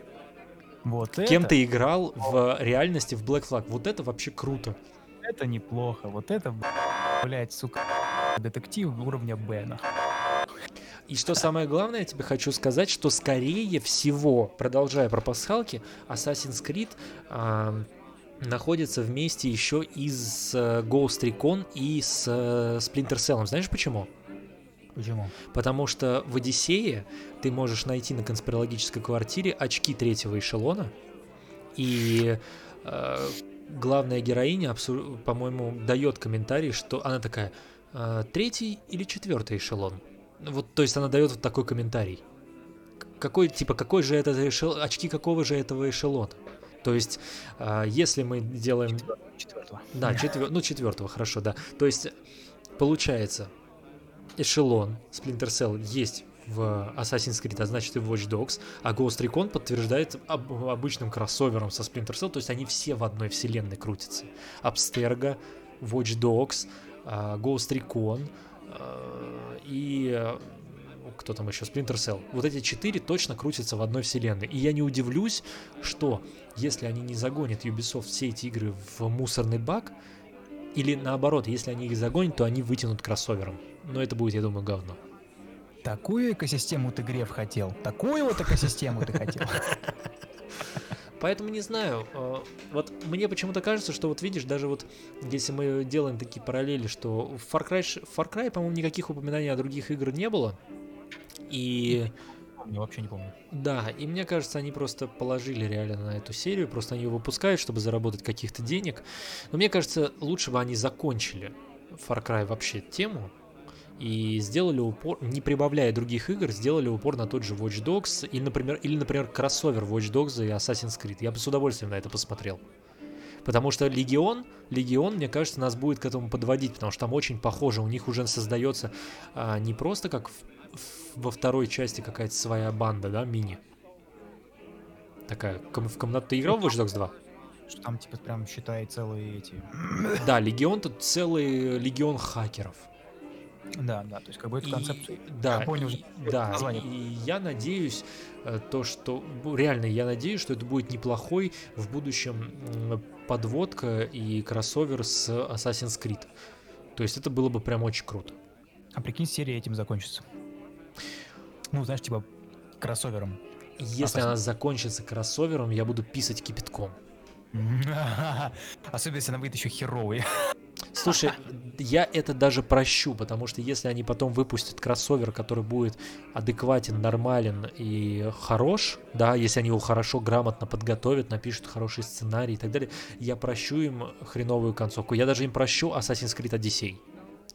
Вот Кем это, ты играл в реальности в Black Flag. Вот это вообще круто. это неплохо, вот это, блядь, сука, детектив уровня Б, нахуй. И что самое главное, я тебе хочу сказать, что скорее всего, продолжая про пасхалки, Assassin's Creed а, находится вместе еще и с э, Ghost Recon и с э, Splinter Cell. Знаешь почему? Почему? Потому что в Одиссее ты можешь найти на конспирологической квартире очки третьего эшелона, и э, главная героиня, по-моему, дает комментарий, что она такая, «Э, третий или четвертый эшелон? Вот, то есть она дает вот такой комментарий. Какой, типа, какой же это эшелон, очки какого же этого эшелона? То есть, э, если мы делаем... Четвертого. Да, четвер... ну четвертого, хорошо, да. То есть, получается, эшелон Splinter Cell есть в Assassin's Creed, а значит и в Watch Dogs, а Ghost Recon подтверждает об- обычным кроссовером со Splinter Cell, то есть они все в одной вселенной крутятся. Abstergo, Watch Dogs, а, Ghost Recon а, и а, кто там еще, Splinter Cell. Вот эти четыре точно крутятся в одной вселенной. И я не удивлюсь, что если они не загонят Ubisoft все эти игры в мусорный бак, или наоборот, если они их загонят, то они вытянут кроссовером. Но это будет, я думаю, говно. Такую экосистему ты, Греф, хотел. Такую вот экосистему ты хотел. Поэтому не знаю. э, Вот мне почему-то кажется, что вот видишь, даже вот если мы делаем такие параллели, что в Far Cry, в Far Cry, по-моему, никаких упоминаний о других игр не было. И Я вообще не помню. да, и мне кажется, они просто положили реально на эту серию, просто они ее выпускают, чтобы заработать каких-то денег. Но мне кажется, лучше бы они закончили Far Cry вообще тему и сделали упор, не прибавляя других игр, сделали упор на тот же Watch Dogs или, например, или, например, кроссовер Watch Dogs и Assassin's Creed. Я бы с удовольствием на это посмотрел. Потому что Легион, Легион, мне кажется, нас будет к этому подводить, потому что там очень похоже, у них уже создается а, не просто как в- в- во второй части какая-то своя банда, да, мини. Такая, ком- в комнату ты играл в Watch Dogs 2? Что там, типа, прям, считай, целые эти... Да, Легион тут целый легион хакеров. Да, да, то есть, как бы эту И- концепцию... да, Я понял и- да, название. и я надеюсь, э, то, что реально я надеюсь, что это будет неплохой в будущем подводка и кроссовер с Assassin's Creed. То есть это было бы прям очень круто. А прикинь, серия этим закончится. Ну, знаешь, типа, кроссовером. Если Assassin's- она закончится кроссовером, я буду писать кипятком. Особенно, если она выйдет еще херовой. Слушай, я это даже прощу, потому что если они потом выпустят кроссовер, который будет адекватен, нормален и хорош, да, если они его хорошо, грамотно подготовят, напишут хороший сценарий и так далее, я прощу им хреновую концовку. Я даже им прощу Assassin's Creed Odyssey,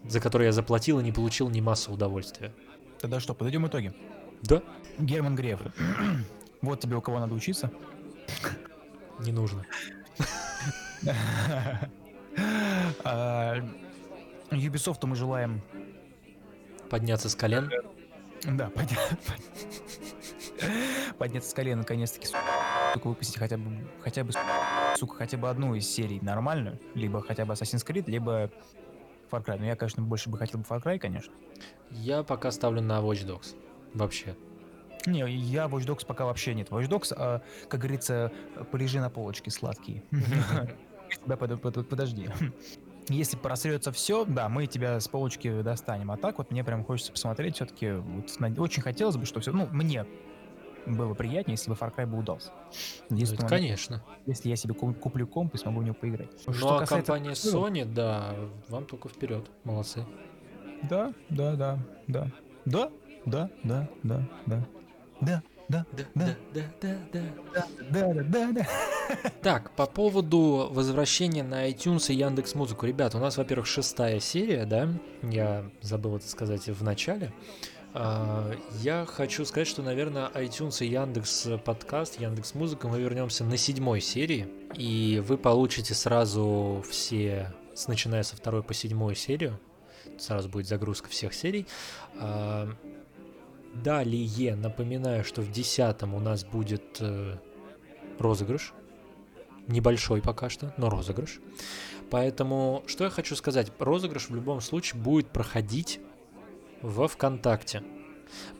за который я заплатил и не получил ни массы удовольствия. Тогда что, подойдем итоги. Да, Герман Греф. вот тебе у кого надо учиться. не нужно. А, Ubisoft мы желаем, Подняться с колен. да, подня- подняться с колен, наконец-таки, сука, выпустить хотя бы, хотя бы, сука, хотя бы одну из серий нормальную, либо хотя бы Assassin's Creed, либо Far Cry. Ну, я, конечно, больше бы хотел бы Far Cry, конечно. Я пока ставлю на Watch Dogs. Вообще. Не, я Watch Dogs пока вообще нет. Watch Dogs, а, как говорится, полежи на полочке сладкий. Да, под- под- подожди. Если просрется все, да, мы тебя с полочки достанем. А так вот мне прям хочется посмотреть все-таки. очень хотелось бы, что все. Ну, мне было приятнее, если бы Far Cry бы удался. Ну, Если, это он- конечно. если я себе куп- куплю комп и смогу в него поиграть. Ну а компания Sony, да, вам только вперед. Молодцы. Да, да, да, да. Да, да, да, да, да. Да, да, Да, Да. да, да, да, да. да, да, да, да. Так, по поводу возвращения на iTunes и Яндекс Музыку. Ребят, у нас, во-первых, шестая серия, да? Я забыл это сказать в начале. А, Я хочу сказать, что, наверное, iTunes и Яндекс подкаст, Яндекс Музыка мы вернемся на седьмой серии, и вы получите сразу все, начиная со второй по седьмую серию, сразу будет загрузка всех серий. Далее напоминаю, что в десятом у нас будет э, розыгрыш. Небольшой пока что, но розыгрыш. Поэтому, что я хочу сказать, розыгрыш в любом случае будет проходить во ВКонтакте.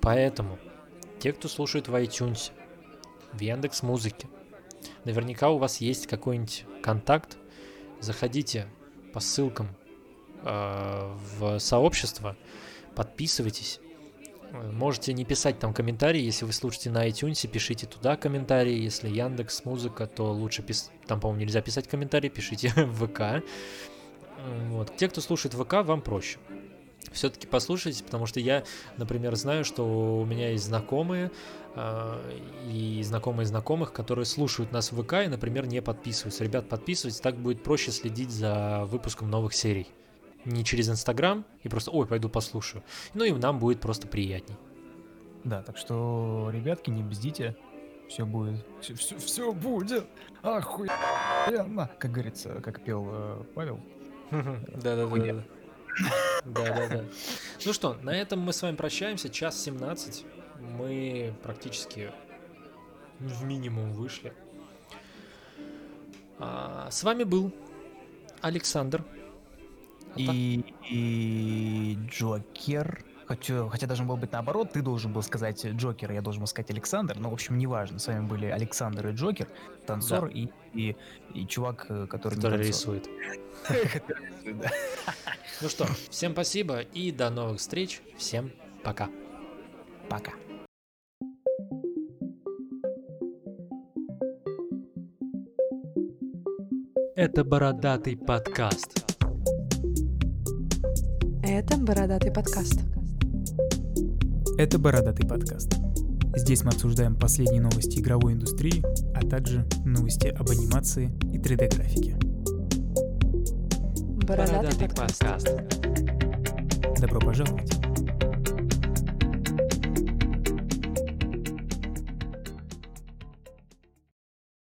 Поэтому, те, кто слушает в iTunes, в Яндекс Музыке, наверняка у вас есть какой-нибудь контакт, заходите по ссылкам э, в сообщество, подписывайтесь, Можете не писать там комментарии, если вы слушаете на iTunes, пишите туда комментарии. Если Яндекс Музыка, то лучше пис... там, по-моему, нельзя писать комментарии, пишите в ВК. Вот. Те, кто слушает ВК, вам проще. Все-таки послушайте, потому что я, например, знаю, что у меня есть знакомые а, и знакомые знакомых, которые слушают нас в ВК и, например, не подписываются. Ребят, подписывайтесь, так будет проще следить за выпуском новых серий. Не через Инстаграм и просто, ой, пойду послушаю. Ну и нам будет просто приятней. Да, так что, ребятки, не бздите. Все будет. Все, будет. Охуенно. Как говорится, как пел э, Павел. Да-да-да. Да-да-да. Ну что, на этом мы с вами прощаемся. Час 17. Мы практически в минимум вышли. А, С вами был Александр. И, и Джокер. Хотя, хотя должен был быть наоборот, ты должен был сказать Джокер, я должен был сказать Александр. Но, в общем, неважно. С вами были Александр и Джокер, танцор и, и, и чувак, э, который, который рисует. Да. Ну что, всем спасибо и до новых встреч. Всем пока. Пока. Это бородатый подкаст. Это бородатый подкаст. Это «Бородатый подкаст». Здесь мы обсуждаем последние новости игровой индустрии, а также новости об анимации и 3D-графике. Бородатый подкаст. Добро пожаловать!